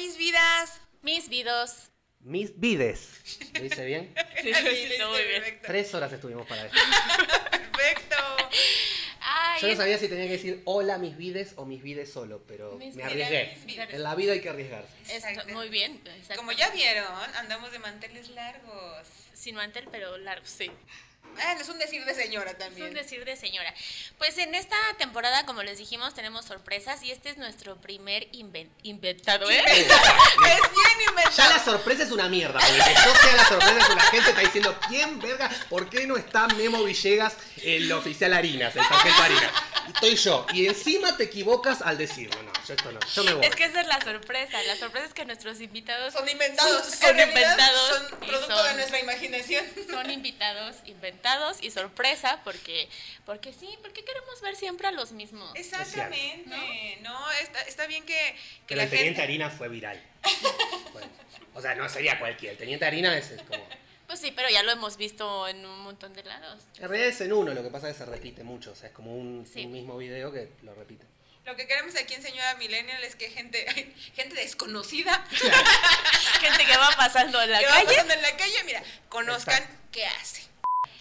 mis vidas. Mis vidos. Mis vides. ¿Lo dice bien? Sí, sí, muy hice, bien. perfecto. Tres horas estuvimos para esto. Perfecto. Ay, Yo no sabía si tenía que decir hola mis vides o mis vides solo, pero Mis me arriesgué. En la vida hay que arriesgarse. esto- muy bien. exacto. Como ya vieron, andamos de manteles largos. Sin mantel, pero largo, sí. Ah, es un decir de señora Es también. un decir de señora. Pues en esta temporada, como les dijimos, tenemos sorpresas y este es nuestro primer inven- inventado, ¿eh? es bien inventado. Ya la sorpresa es una mierda, porque que yo sea la sorpresa es que la gente está diciendo, ¿quién verga? ¿Por qué no está Memo Villegas, el oficial Harinas, el sargento Harinas? Estoy yo. Y encima te equivocas al decirlo. No, esto no. Yo me voy. Es que esa es la sorpresa. La sorpresa es que nuestros invitados Son inventados. Son- inventados Son producto son- de nuestra imaginación. son invitados inventados y sorpresa porque porque sí, porque queremos ver siempre a los mismos. Exactamente. No, está, está bien que, que Pero la el teniente gente. Harina fue viral. Bueno, o sea, no sería cualquiera. El teniente Harina es es como... Pues sí, pero ya lo hemos visto en un montón de lados. En realidad es en uno, lo que pasa es que se repite mucho. O sea, es como un, Sí. un mismo video que lo repite. Lo que queremos aquí en Señora Millennial es que gente, gente desconocida Gente que va pasando en la que va calle. pasando en la calle, mira, conozcan Exacto. qué hace.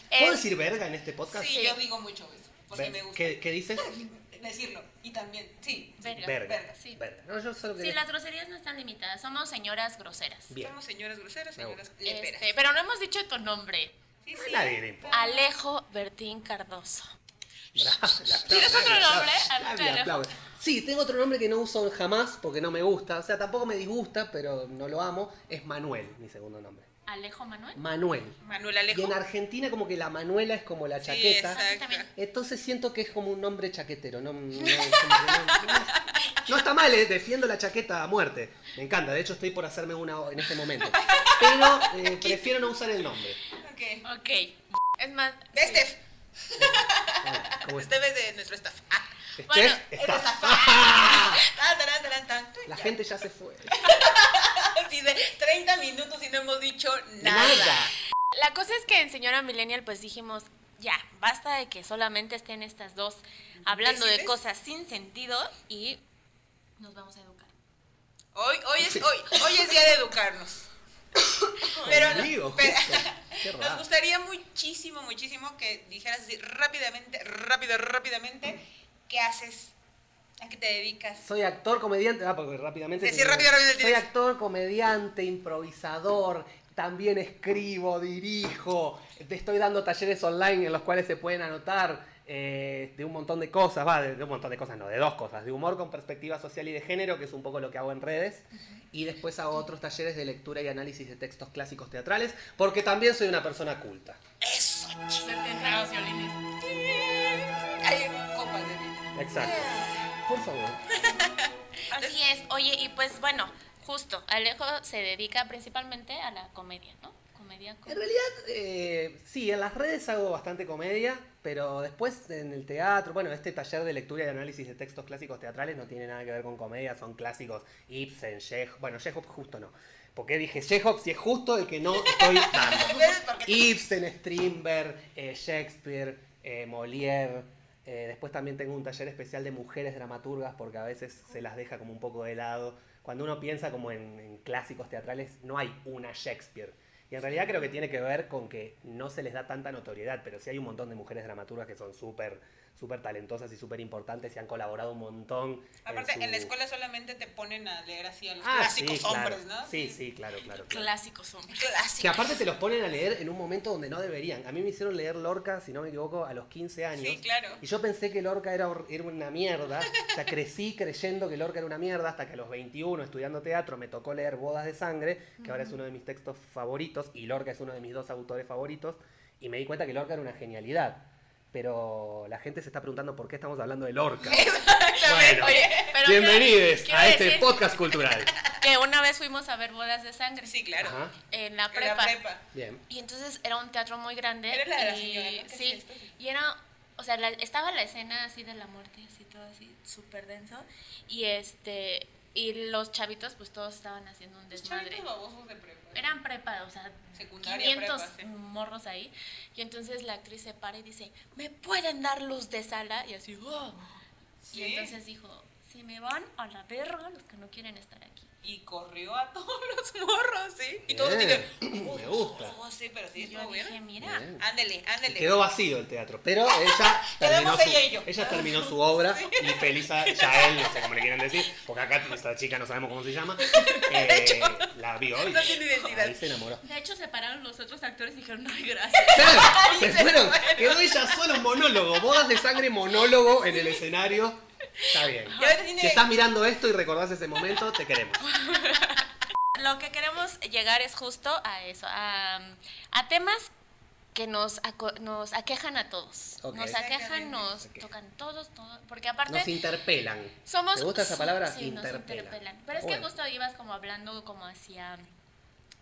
¿Puedo Es- decir verga en este podcast? Sí, Sí. yo digo mucho eso, porque Ver- me gusta ¿Qué, qué dices? decirlo. Y también, sí, Verga. Verga. verga. Sí. Verga. No, yo solo Sí, quería... las groserías no están limitadas. Somos señoras groseras. Bien. Somos señoras groseras, Me señoras leperas. Este, pero no hemos dicho tu nombre. Sí, A sí. nadie le importa. Alejo Bertín Cardoso. ¿Tienes otro nombre? aplaude. Sí, tengo otro nombre que no uso jamás porque no me gusta. O sea, tampoco me disgusta, pero no lo amo. Es Manuel, mi segundo nombre. Alejo Manuel. Manuel. Manuel Y Alejo. en Argentina como que la Manuela es como la Sí, chaqueta. exacto. También. Entonces siento que es como un nombre chaquetero. No, no, como que no- no- no está mal, ¿eh? defiendo la chaqueta a muerte. Me encanta, de hecho estoy por hacerme una en este momento. Pero eh, prefiero no usar el nombre. Ok. Ok. Es más. Sí. Steph. ¿Cómo es? Steph es de nuestro staff. Ah, Chef, Bueno, de staff. La gente ya se fue. Así de 30 minutos y no hemos dicho nada. La cosa es que en Señora Millennial pues dijimos, ya, basta de que solamente estén estas dos hablando de cosas sin sentido y nos vamos a educar. Hoy, hoy, es, hoy, hoy es día de educarnos. Pero, no- Conmigo, pero-. Qué nos gustaría muchísimo, muchísimo que dijeras así rápidamente, rápido, rápidamente, ¿qué haces? ¿A qué te dedicas? Soy actor, comediante. Ah, porque rápidamente. Tengo- rápido, rápido, Soy tienes. actor, comediante, improvisador. También escribo, dirijo. Te estoy dando talleres online en los cuales se pueden anotar eh, de un montón de cosas. Va, de, de un montón de cosas, no, de dos cosas. De humor con perspectiva social y de género, que es un poco lo que hago en redes. Y después hago otros talleres de lectura y análisis de textos clásicos teatrales, porque también soy una persona culta. Eso. Hay copas de. Exacto. Por favor. Así es. Oye, y pues bueno, justo, Alejo se dedica principalmente a la comedia, ¿no? Comedia. En realidad, eh, sí, en las redes hago bastante comedia, pero después en el teatro, bueno, este taller de lectura y análisis de textos clásicos teatrales no tiene nada que ver con comedia, son clásicos Ibsen, Chekhov, bueno, Chekhov justo no. ¿Por qué dije Chekhov si es justo el que no estoy dando? Porque Ibsen, Strindberg, eh, Shakespeare, eh, Molière. eh, después también tengo un taller especial de mujeres dramaturgas porque a veces se las deja como un poco de lado. Cuando uno piensa como en, en clásicos teatrales, no hay una Shakespeare. Y en realidad creo que tiene que ver con que no se les da tanta notoriedad, pero sí hay un montón de mujeres dramaturgas que son súper súper talentosas y súper importantes y han colaborado un montón. Aparte, su- en la escuela solamente te ponen a leer así a los Ah, clásicos sí, claro. hombres, ¿no? Sí, sí, claro, claro. claro. Clásicos hombres. Clásicos. Que aparte te los ponen a leer en un momento donde no deberían. A mí me hicieron leer Lorca, si no me equivoco, a los 15 años. Sí, claro. Y yo pensé que Lorca era, era una mierda. O sea, crecí creyendo que Lorca era una mierda hasta que a los 21, estudiando teatro, me tocó leer Bodas de Sangre, que ahora es uno de mis textos favoritos, y Lorca es uno de mis dos autores favoritos. Y me di cuenta que Lorca era una genialidad. Pero la gente se está preguntando por qué estamos hablando de Lorca. Bueno, bienvenidos a este decir podcast cultural. Que una vez fuimos a ver bodas de sangre Sí, claro. Ajá, en la En prepa. la prepa. bien. Y entonces era un teatro muy grande. Era la de la y, señora, ¿no? ¿Qué Sí, y era, o sea, la- estaba la escena así de la muerte, así todo así, súper denso. Y este, y los chavitos pues todos estaban haciendo un Los desmadre. chavitos babosos de prepa. Eran prepa, o sea, Secundaria, 500 prepa, sí. morros ahí. Y entonces la actriz se para y dice, ¿me pueden dar luz de sala? Y así, "Oh". Sí. Y entonces dijo, si me van a la verga los que no quieren estar aquí. Y corrió a todos los morros, ¿sí? Y todos Bien, dije, me gusta. Oh, sí, pero sí, Y yo dije, bien. mira, Bien. Ándele, ándele. Quedó vacío el teatro, pero ella terminó, Quedamos ella y yo. su, ella terminó su obra y feliz a ya él, no sé cómo le quieren decir, porque acá esta chica no sabemos cómo se llama, eh, la vio y No tiene identidad. ahí se enamoró. de hecho separaron los otros actores y dijeron, ay, gracias. Claro, se se fueron, quedó ella solo un monólogo, bodas de sangre monólogo en el escenario. Está bien. Si estás mirando esto y recordás ese momento, te queremos. Lo que queremos llegar es justo a eso, a, a temas que nos, aco- nos aquejan a todos. Nos aquejan, nos tocan todos, todos. Porque aparte Nos interpelan. somos... ¿Te gusta esa palabra? Sí, nos Interpelan. Pero es Bueno. que justo ibas como hablando como hacia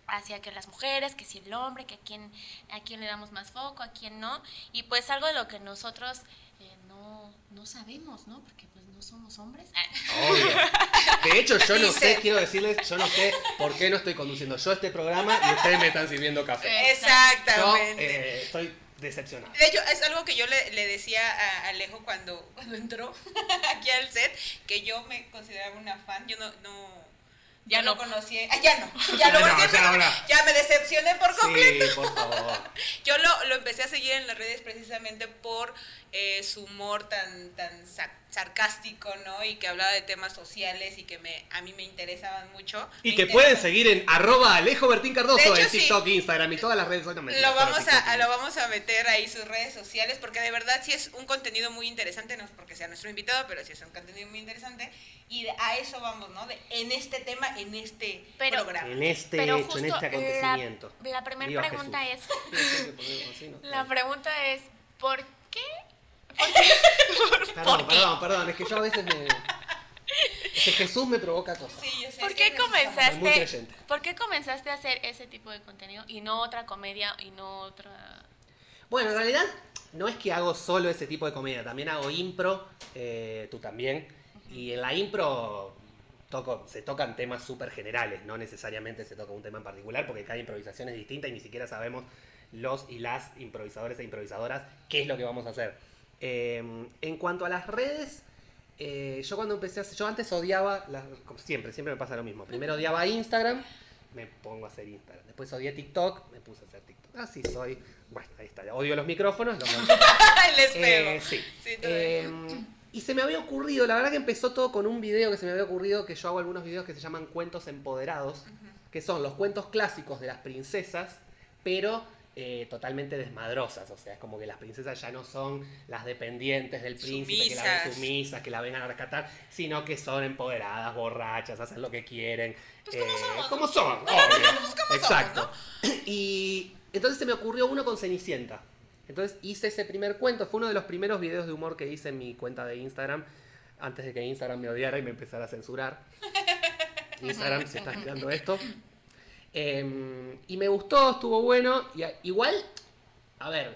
hacia que las mujeres, que si el hombre, que a quién, a quién le damos más foco, a quién no. Y pues algo de lo que nosotros eh, no, no sabemos, ¿no? Porque no somos hombres. Obvio. De hecho, yo no Dice- sé, quiero decirles, yo no sé por qué no estoy conduciendo yo este programa y ustedes me están sirviendo café. Yo Exactamente. eh, estoy decepcionado. De hecho, es algo que yo le, le decía a Alejo cuando, cuando entró aquí al set, que yo me consideraba una fan. Yo no, no, Ya no no. conocí. Ah, ya no, ya no, conocí, ya ahora. ya me decepcioné por completo. Sí, por favor. Yo lo, lo empecé a seguir en las redes precisamente por eh, su humor tan, tan sa- sarcástico, ¿no? Y que hablaba de temas sociales y que me, a mí me interesaban mucho. Y Me que pueden seguir en arroba Alejo Bertín De Cardoso hecho, en sí. TikTok, Instagram y todas las redes sociales. No, Lo vamos, a, lo vamos a meter ahí sus redes sociales porque de verdad sí es un contenido muy interesante, no es porque sea nuestro invitado, pero sí es un contenido muy interesante y a eso vamos, ¿no? De, en este tema, en este Pero- programa. En este Pero hecho, en este acontecimiento. La, la primera pregunta Jesús. es, Sí, sí, sí, la pregunta es, ¿por qué? Perdón, perdón, perdón, es que yo a veces me... Es que Jesús me provoca cosas. Sí, yo sé, ¿Por es qué comenzaste? creyente. ¿Por qué comenzaste a hacer ese tipo de contenido y no otra comedia y no otra? Bueno, en realidad no es que hago solo ese tipo de comedia, también hago impro, eh, tú también. Y en la impro toco, se tocan temas súper generales, no necesariamente se toca un tema en particular, porque cada improvisación es distinta y ni siquiera sabemos los y las improvisadores e improvisadoras qué es lo que vamos a hacer. Eh, en cuanto a las redes, eh, yo cuando empecé a hacer, yo antes odiaba, las- como siempre, siempre me pasa lo mismo. Primero odiaba Instagram, me pongo a hacer Instagram. Después odié TikTok, me puse a hacer TikTok. Así soy. Bueno, ahí está. Odio los micrófonos. Los Les pego. eh, sí. Eh, y se me había ocurrido, la verdad que empezó todo con un video que se me había ocurrido, que yo hago algunos videos que se llaman cuentos empoderados, que son los cuentos clásicos de las princesas, pero eh, totalmente desmadrosas. O sea, es como que las princesas ya no son las dependientes del príncipe, que la ven Sumisas. que la vengan a rescatar, sino que son empoderadas, borrachas, hacen lo que quieren. Pues como eh, son, Pues somos, Exacto. Y entonces se me ocurrió uno con Cenicienta. Entonces hice ese primer cuento, fue uno de los primeros videos de humor que hice en mi cuenta de Instagram, antes de que Instagram me odiara y me empezara a censurar. Instagram, si estás mirando esto. Em, y me gustó, estuvo bueno. Y igual, a ver,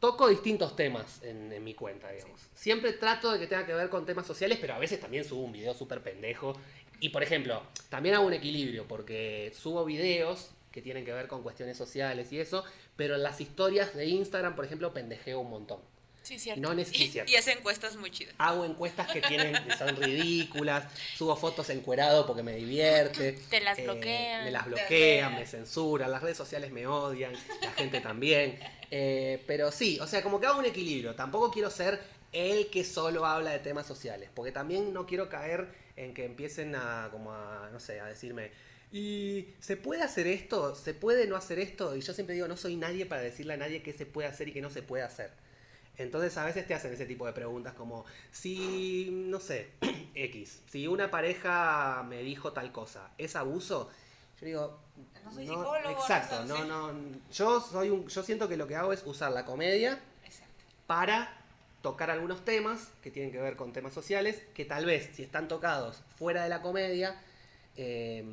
toco distintos temas en, en mi cuenta, digamos. Siempre trato de que tenga que ver con temas sociales, pero a veces también subo un video súper pendejo. Y por ejemplo, también hago un equilibrio, porque subo videos que tienen que ver con cuestiones sociales y eso, pero en las historias de Instagram, por ejemplo, pendejeo un montón. Sí, cierto. No necesito. Y, y hace encuestas muy chidas. Hago encuestas que tienen, que son ridículas, subo fotos encuerado porque me divierte. Te las eh, bloquean. me las bloquean. me censuran, las redes sociales me odian, la gente también. Eh, pero sí, o sea, como que hago un equilibrio. Tampoco quiero ser el que solo habla de temas sociales, porque también no quiero caer en que empiecen a, como a, no sé, a decirme, ¿y se puede hacer esto? ¿Se puede no hacer esto? Y yo siempre digo, no soy nadie para decirle a nadie qué se puede hacer y qué no se puede hacer. Entonces a veces te hacen ese tipo de preguntas como, si, no sé, X, si una pareja me dijo tal cosa, ¿es abuso? Yo digo, No soy psicólogo, no exacto, soy- no, no, yo soy un, yo siento que lo que hago es usar la comedia Exacto. para tocar algunos temas que tienen que ver con temas sociales, que tal vez si están tocados fuera de la comedia, eh,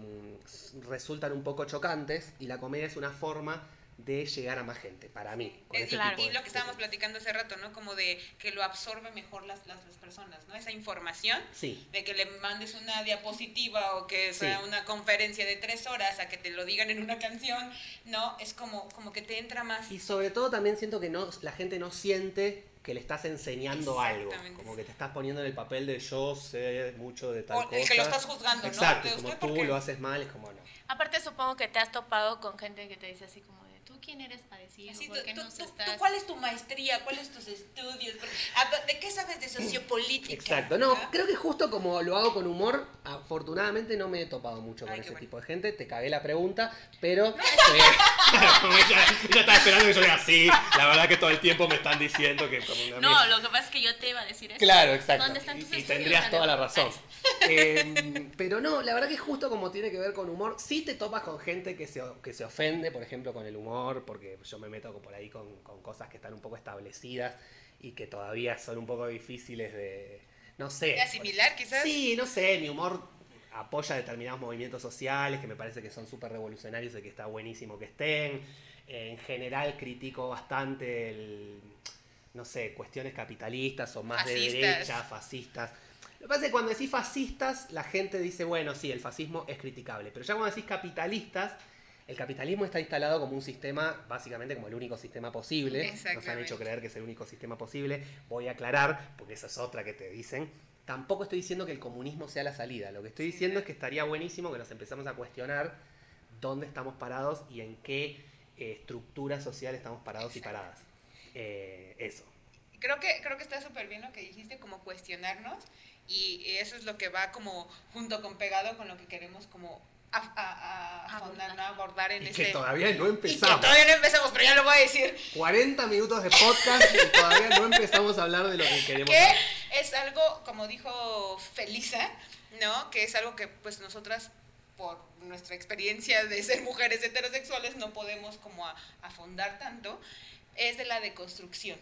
resultan un poco chocantes y la comedia es una forma de llegar a más gente, para mí. Con Eh, ese claro. tipo Y lo que estábamos platicando hace rato, ¿no? Como de que lo absorbe mejor las, las, las personas, ¿no? Esa información Sí, de que le mandes una diapositiva o que sea Sí. una conferencia de tres horas a que te lo digan en una canción, ¿no? Es como, como que te entra más. Y sobre todo también siento que no, la gente no siente que le estás enseñando algo. Exactamente, Como que te estás poniendo en el papel de yo sé mucho de tal O cosa. el que lo estás juzgando, ¿no? Exacto, como usted, ¿por tú lo haces mal, es como no. Aparte supongo que te has topado con gente que te dice así como ¿tú quién eres para decir? Así, ¿Por tú- qué tú- nos tú- estás...? tú ¿Cuál es tu maestría? ¿Cuáles tus estudios? ¿De qué sabes de sociopolítica? Exacto, no, ¿Ah? creo que justo como lo hago con humor, afortunadamente no me he topado mucho con Ay, ese bueno. tipo de gente, te cagué la pregunta, pero... eh, ella, ella estaba esperando que yo diga así, la verdad que todo el tiempo me están diciendo que como una No, lo que pasa es que yo te iba a decir eso. Claro, exacto. ¿Dónde están Y- tus y, estudios, tendrías toda la razón. Eh, pero no, la verdad que justo como tiene que ver con humor, sí te topas con gente que se, que se ofende, por ejemplo, con el humor, porque yo me meto por ahí con, con cosas que están un poco establecidas y que todavía son un poco difíciles de, no sé. ¿De asimilar, quizás? Sí, no sé, mi humor apoya determinados movimientos sociales que me parece que son súper revolucionarios y que está buenísimo que estén. En general critico bastante el, no sé, cuestiones capitalistas o más de Fascistas. derecha, fascistas. Lo que pasa es que cuando decís fascistas, la gente dice, bueno, sí, el fascismo es criticable. Pero ya cuando decís capitalistas, el capitalismo está instalado como un sistema, básicamente como el único sistema posible. Nos han hecho creer que es el único sistema posible. Voy a aclarar, porque esa es otra que te dicen. Tampoco estoy diciendo que el comunismo sea la salida. Lo que estoy diciendo es que estaría buenísimo que nos empezamos a cuestionar dónde estamos parados y en qué eh, estructura social estamos parados y paradas. Eh, eso. Creo que, creo que está súper bien lo que dijiste, como cuestionarnos, y eso es lo que va como junto con pegado con lo que queremos como a, a- a- afondar, ¿no? abordar en Y este... que todavía no y que empezamos. todavía no empezamos, pero ya lo voy a decir. 40 minutos de podcast y todavía no empezamos a hablar de lo que queremos que hablar. es algo, como dijo Felisa, ¿no? Que es algo que pues nosotras por nuestra experiencia de ser mujeres heterosexuales no podemos como a- afondar tanto, es de la deconstrucción,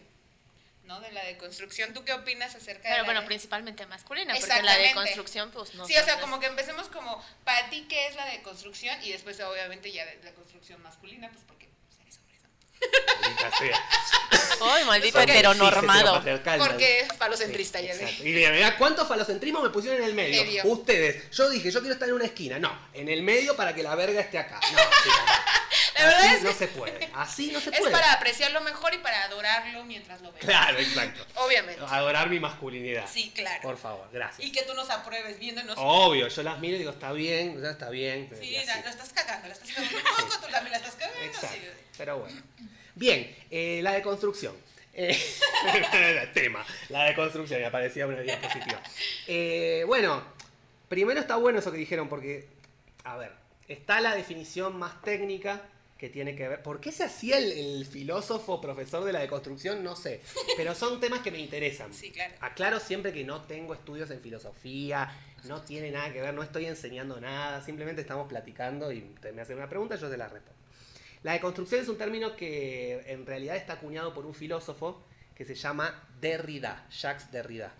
¿no? De la deconstrucción. ¿Tú qué opinas acerca de Pero bueno, de- principalmente masculina, porque la Exactamente. de construcción, pues no. sí, o sea, como que empecemos como, para ti, ¿qué es la deconstrucción? Y después, obviamente, ya de la construcción masculina, pues porque pues, eres hombre. Ay, maldito Porque- heteronormado. Sí, Porque falocentrista, Sí, ya exacto. Y verdad, ¿cuánto falocentrismo me pusieron en el medio? Medio. Ustedes. Yo dije, yo quiero estar en una esquina. No, en el medio para que la verga esté acá. No, sí. La verdad Así es no se puede. Así no se es puede. para apreciarlo mejor y para adorarlo mientras lo ves. Claro, exacto. Obviamente. Adorar mi masculinidad. Sí, claro. Por favor, gracias. Y que tú nos apruebes viéndonos. Obvio, yo las miro y digo, está bien, ya está bien. sí, la, la estás cagando, la estás cagando un poco, tú también la estás cagando. Exacto. sí. Pero bueno. Bien, eh, la deconstrucción. Eh, tema, la deconstrucción, y aparecía una diapositiva. Eh, bueno, primero está bueno eso que dijeron, porque, a ver, está la definición más técnica que tiene que ver. ¿Por qué se hacía el, el filósofo profesor de la deconstrucción? No sé. Pero son temas que me interesan. Sí, claro. Aclaro siempre que no tengo estudios en filosofía, no tiene nada que ver, no estoy enseñando nada, simplemente estamos platicando y me hace una pregunta, yo se la respondo. La deconstrucción es un término que en realidad está acuñado por un filósofo que se llama Derrida, Jacques Derrida,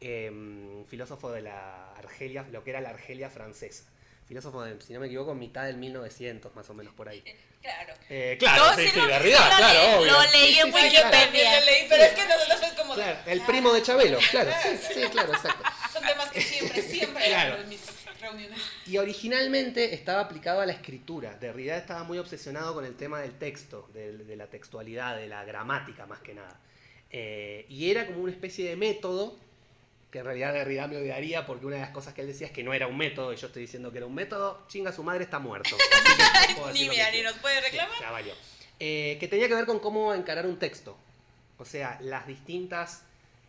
eh, filósofo de la Argelia, lo que era la Argelia francesa. Filósofo, de, si no me equivoco, mitad del 1900, más o menos por ahí. Claro. Eh, claro, No, sí, sí sí, lo- Derrida, sí lo claro, leí- obvio. lo leí en lo leí, pero es que nosotros fue como de. Claro, el primo de Chabelo, claro, sí, sí, claro, exacto. Son temas que siempre, siempre Claro. en mis reuniones. Y originalmente estaba aplicado a la escritura. Derrida estaba muy obsesionado con el tema del texto, del- de, la textualidad, de la gramática más que nada. Eh, y era como una especie de método, que en realidad Derrida me odiaría porque una de las cosas que él decía es que no era un método, y yo estoy diciendo que era un método, chinga su madre está muerto. No Ni mira, ni nos puede Sí, reclamar. ya valió. Eh, que tenía que ver con cómo encarar un texto. O sea, las distintas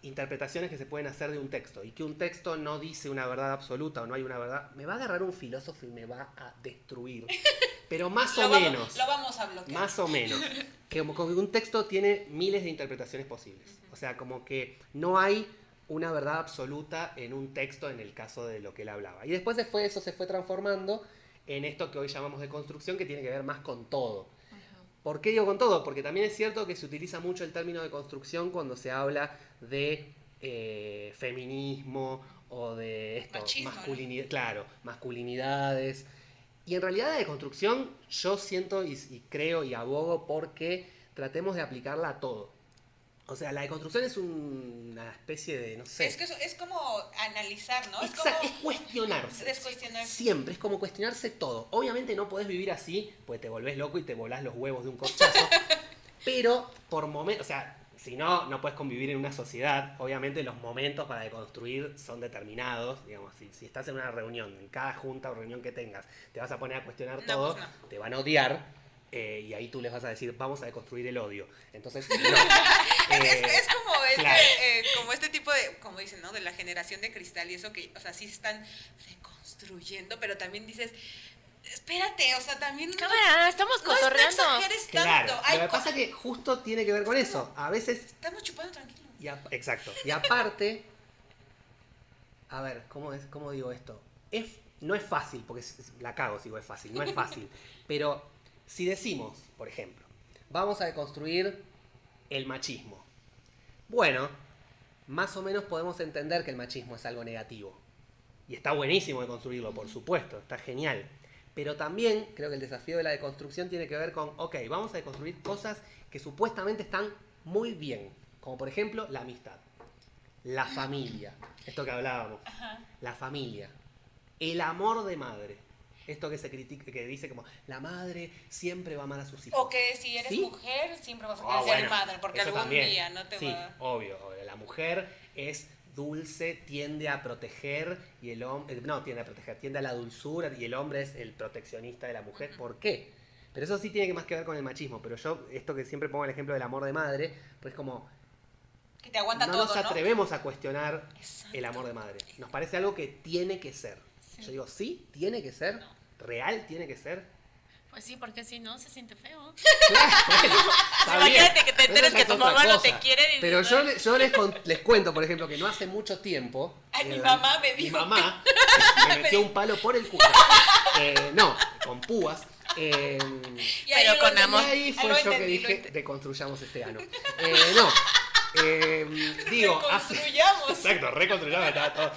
interpretaciones que se pueden hacer de un texto. Y que un texto no dice una verdad absoluta o no hay una verdad. Me va a agarrar un filósofo y me va a destruir. Pero más o Lo vamos, menos. lo vamos a bloquear. Más o menos. Que como que un texto tiene miles de interpretaciones posibles. O sea, como que no hay una verdad absoluta en un texto en el caso de lo que él hablaba. Y después se fue, eso se fue transformando en esto que hoy llamamos de construcción, que tiene que ver más con todo. ¿Por qué digo con todo? Porque también es cierto que se utiliza mucho el término de construcción cuando se habla de eh, feminismo o de esto, Machismo, ¿no? masculinidad, claro, masculinidades. Y en realidad la deconstrucción yo siento y, y creo y abogo porque tratemos de aplicarla a todo. O sea, la deconstrucción es un- una especie de, no sé, Es que eso- es como analizar, ¿no? Es Exa- como es cuestionarse. descuestionarse. Siempre, es como cuestionarse todo. Obviamente no podés vivir así, pues te volvés loco y te volás los huevos de un corchazo. pero por momentos, o sea, si no, no puedes convivir en una sociedad. Obviamente los momentos para deconstruir son determinados. Digamos, si, si estás en una reunión, en cada junta o reunión que tengas, te vas a poner a cuestionar No, todo, pues te van a odiar. Eh, y ahí tú les vas a decir, vamos a deconstruir el odio. Entonces, no. Es, Eh, es- es como, este, claro. eh, como este tipo de, como dicen, ¿no? De la generación de cristal y eso que, o sea, sí se están reconstruyendo, pero también dices, espérate, o sea, también no, Cámara, estamos no cotorreando. tanto. Claro, lo que pasa es que justo tiene que ver con eso. A veces Estamos chupando tranquilo. Y a- exacto. Y aparte, a ver, ¿cómo, es, ¿cómo digo esto? Es, no es fácil, porque es- la cago si digo es fácil, no es fácil. Pero si decimos, por ejemplo, vamos a deconstruir el machismo. Bueno, más o menos podemos entender que el machismo es algo negativo. Y está buenísimo deconstruirlo, por supuesto, está genial. Pero también creo que el desafío de la deconstrucción tiene que ver con, ok, vamos a deconstruir cosas que supuestamente están muy bien. Como por ejemplo la amistad, la familia, esto que hablábamos, la familia, el amor de madre. Esto que se critica, que dice como la madre siempre va a amar a sus hijos. O que si eres ¿Sí? mujer, siempre vas a Ah, querer ser bueno, madre, porque algún también. día no te sí, va obvio, obvio. La mujer es dulce, tiende a proteger y el hombre, no, tiende a proteger, tiende a la dulzura y el hombre es el proteccionista de la mujer. ¿Por qué? Pero eso sí tiene que más que ver con el machismo. Pero yo, esto que siempre pongo el ejemplo del amor de madre, pues como que te aguanta no todo, nos ¿no? atrevemos a cuestionar Exacto. el amor de madre. Nos parece algo que tiene que ser. Sí. Yo digo, sí, tiene que ser. Real tiene que ser. Pues sí, porque si no se siente feo. Claro, bueno, está Imagínate que te enteres que tu mamá no te quiere Pero yo, le- yo les, con- les cuento, por ejemplo, que no hace mucho tiempo. Ay, mi eh, mamá me Mi dijo mamá me metió un palo por el culo. Eh, no, con púas. Eh, Y ahí Pero con amor. y ahí fue yo que entendí, lo dije, deconstruyamos este ano. Eh, no. Eh, digo, hace, Reconstruyamos. Exacto, reconstruyamos, estaba todo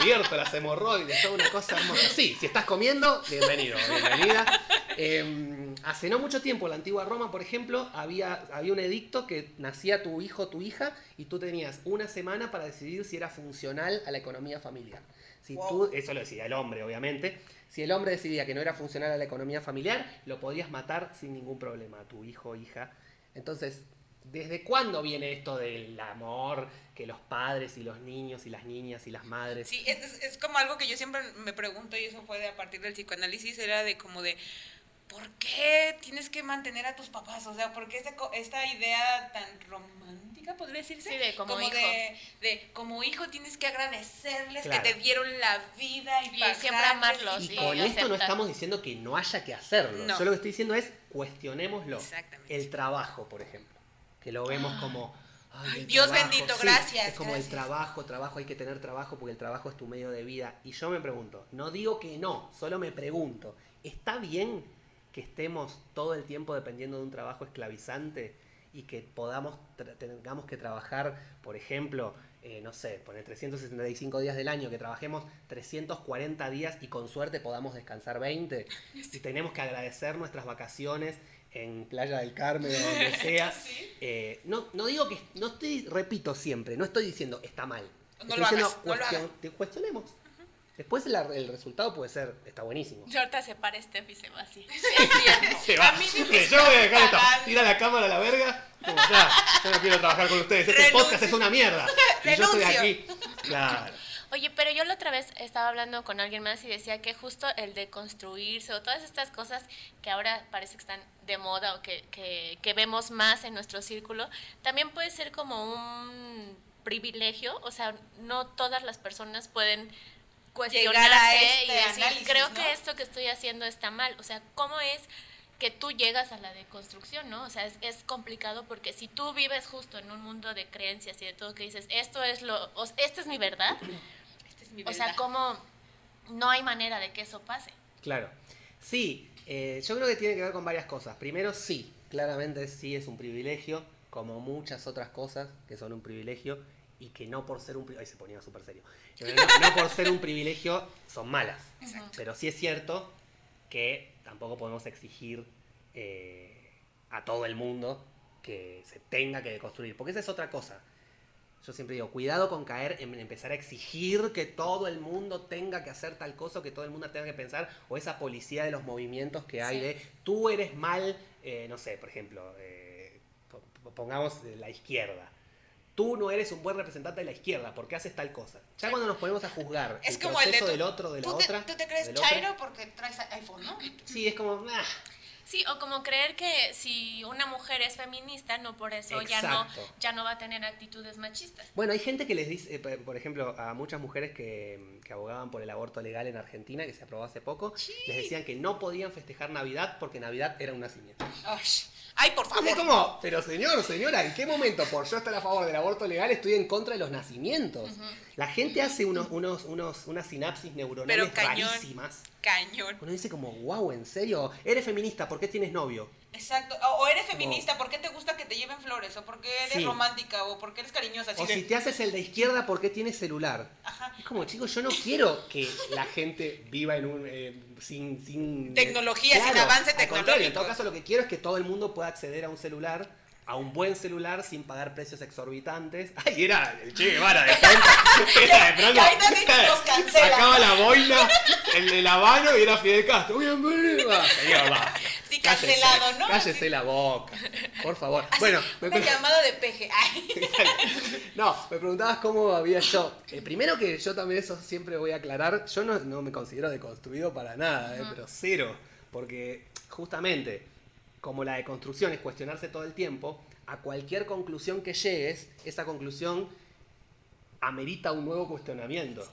abierto, las hemorroides, toda una cosa hermosa. Sí, si estás comiendo, bienvenido, bienvenida. Eh, hace no mucho tiempo, en la antigua Roma, por ejemplo, había, había un edicto que nacía tu hijo o tu hija y tú tenías una semana para decidir si era funcional a la economía familiar. Si Wow. tú, eso lo decía el hombre, obviamente. Si el hombre decidía que no era funcional a la economía familiar, lo podías matar sin ningún problema a tu hijo o hija. Entonces, ¿desde cuándo viene esto del amor que los padres y los niños y las niñas y las madres? Sí, es, es- como algo que yo siempre me pregunto, y eso fue de a partir del psicoanálisis, era de como de, ¿por qué tienes que mantener a tus papás? O sea, ¿por qué esta, co- esta idea tan romántica, podría decirse? Sí, de como hijo. De, de como hijo tienes que agradecerles Claro. que te dieron la vida y, Y siempre amarlos, Y con esto no estamos diciendo que no haya que hacerlo. No. Yo lo que estoy diciendo es cuestionémoslo. Exactamente. El trabajo, por ejemplo. Que lo vemos como. "Ay, Ay, el Dios trabajo". bendito, Sí, gracias, Es como el trabajo, trabajo, hay que tener trabajo porque el trabajo es tu medio de vida. Y yo me pregunto, no digo que no, solo me pregunto, ¿está bien que estemos todo el tiempo dependiendo de un trabajo esclavizante y que podamos, tengamos que trabajar, por ejemplo, eh, no sé, poner 365 días del año, que trabajemos 340 días y con suerte podamos descansar 20 y tenemos que agradecer nuestras vacaciones en Playa del Carmen o donde sea. Sí. Eh, no, no digo que, no estoy, repito siempre, no estoy diciendo está mal. No estoy lo diciendo hagas, no lo cuestion- te- cuestionemos. Después la- el resultado puede ser, está buenísimo. Y ahorita se para Steph y se va así. Se va. A mí ni me Mire, yo voy a dejar esto. pagan. Tira la cámara a la verga. Como ya, yo no quiero trabajar con ustedes. Este Renuncio. podcast es una mierda. Y yo estoy Renuncio. aquí. Claro. Oye, pero yo la otra vez estaba hablando con alguien más y decía que justo el de construirse o todas estas cosas que ahora parece que están de moda o que, que, que vemos más en nuestro círculo, también puede ser como un privilegio, o sea, no todas las personas pueden cuestionarse este y decir, análisis, creo ¿no? que esto que estoy haciendo está mal, o sea, ¿cómo es que tú llegas a la deconstrucción, ¿no? O sea, es, es complicado porque si tú vives justo en un mundo de creencias y de todo que dices, esto es lo, o, esta es mi verdad, O sea. ¿cómo no hay manera de que eso pase? Claro. Sí, eh, yo creo que tiene que ver con varias cosas. Primero, sí, claramente sí es un privilegio, como muchas otras cosas que son un privilegio y que no por ser un privilegio, se ponía súper serio, no, no por ser un privilegio son malas. Exacto. Pero sí es cierto que tampoco podemos exigir eh, a todo el mundo que se tenga que deconstruir, porque esa es otra cosa. Yo siempre digo, cuidado con caer en empezar a exigir que todo el mundo tenga que hacer tal cosa, que todo el mundo tenga que pensar, o esa policía de los movimientos que hay Sí. de tú eres mal, eh, no sé, por ejemplo, eh, po- po- pongamos la izquierda. Tú no eres un buen representante de la izquierda porque haces tal cosa. Ya cuando nos ponemos a juzgar Es el como el de tu- del otro, de la ¿Tú te, otra. tú te crees chairo porque traes iPhone, ¿no? Sí, es como. ah, Sí, o como creer que si una mujer es feminista, no por eso ya no, ya no va a tener actitudes machistas. Bueno, hay gente que les dice, eh, por ejemplo, a muchas mujeres que, que abogaban por el aborto legal en Argentina, que se aprobó hace poco, les decían que no podían festejar Navidad porque Navidad era un nacimiento. Ay, ay, por favor. Es como, pero señor, señora, ¿en qué momento por yo estar a favor del aborto legal estoy en contra de los nacimientos? La gente hace unos, unos, unos, unas sinapsis neuronales Pero cañón. rarísimas. Cañón. Uno dice como, wow, ¿en serio? ¿Eres feminista? ¿Por qué tienes novio? Exacto. O, eres feminista, ¿por qué te gusta que te lleven flores? ¿O por qué eres Sí. romántica? ¿O por qué eres cariñosa? Así O si te haces el de izquierda, ¿por qué tienes celular? Ajá. Es como, chicos, yo no quiero que la gente viva en un eh, sin, sin Tecnología, sin avance contrario, En tecnológico. todo caso, lo que quiero es que todo el mundo pueda acceder a un celular, a un buen celular, sin pagar precios exorbitantes. Ay, era el Che Guevara de pronto. Era de pronto. Sacaba la boina, el de la mano y era Fidel Castro. Va, señor, va. Sí, Cállese, cancelado, ¿no? Cállese la boca, por favor. Así, bueno, me una llamada de peje. Ay. no, me preguntabas cómo había yo. Eh, primero que yo también eso siempre voy a aclarar, yo no, no me considero deconstruido para nada, eh, pero cero. Porque justamente, como la deconstrucción es cuestionarse todo el tiempo, a cualquier conclusión que llegues, esa conclusión amerita un nuevo cuestionamiento.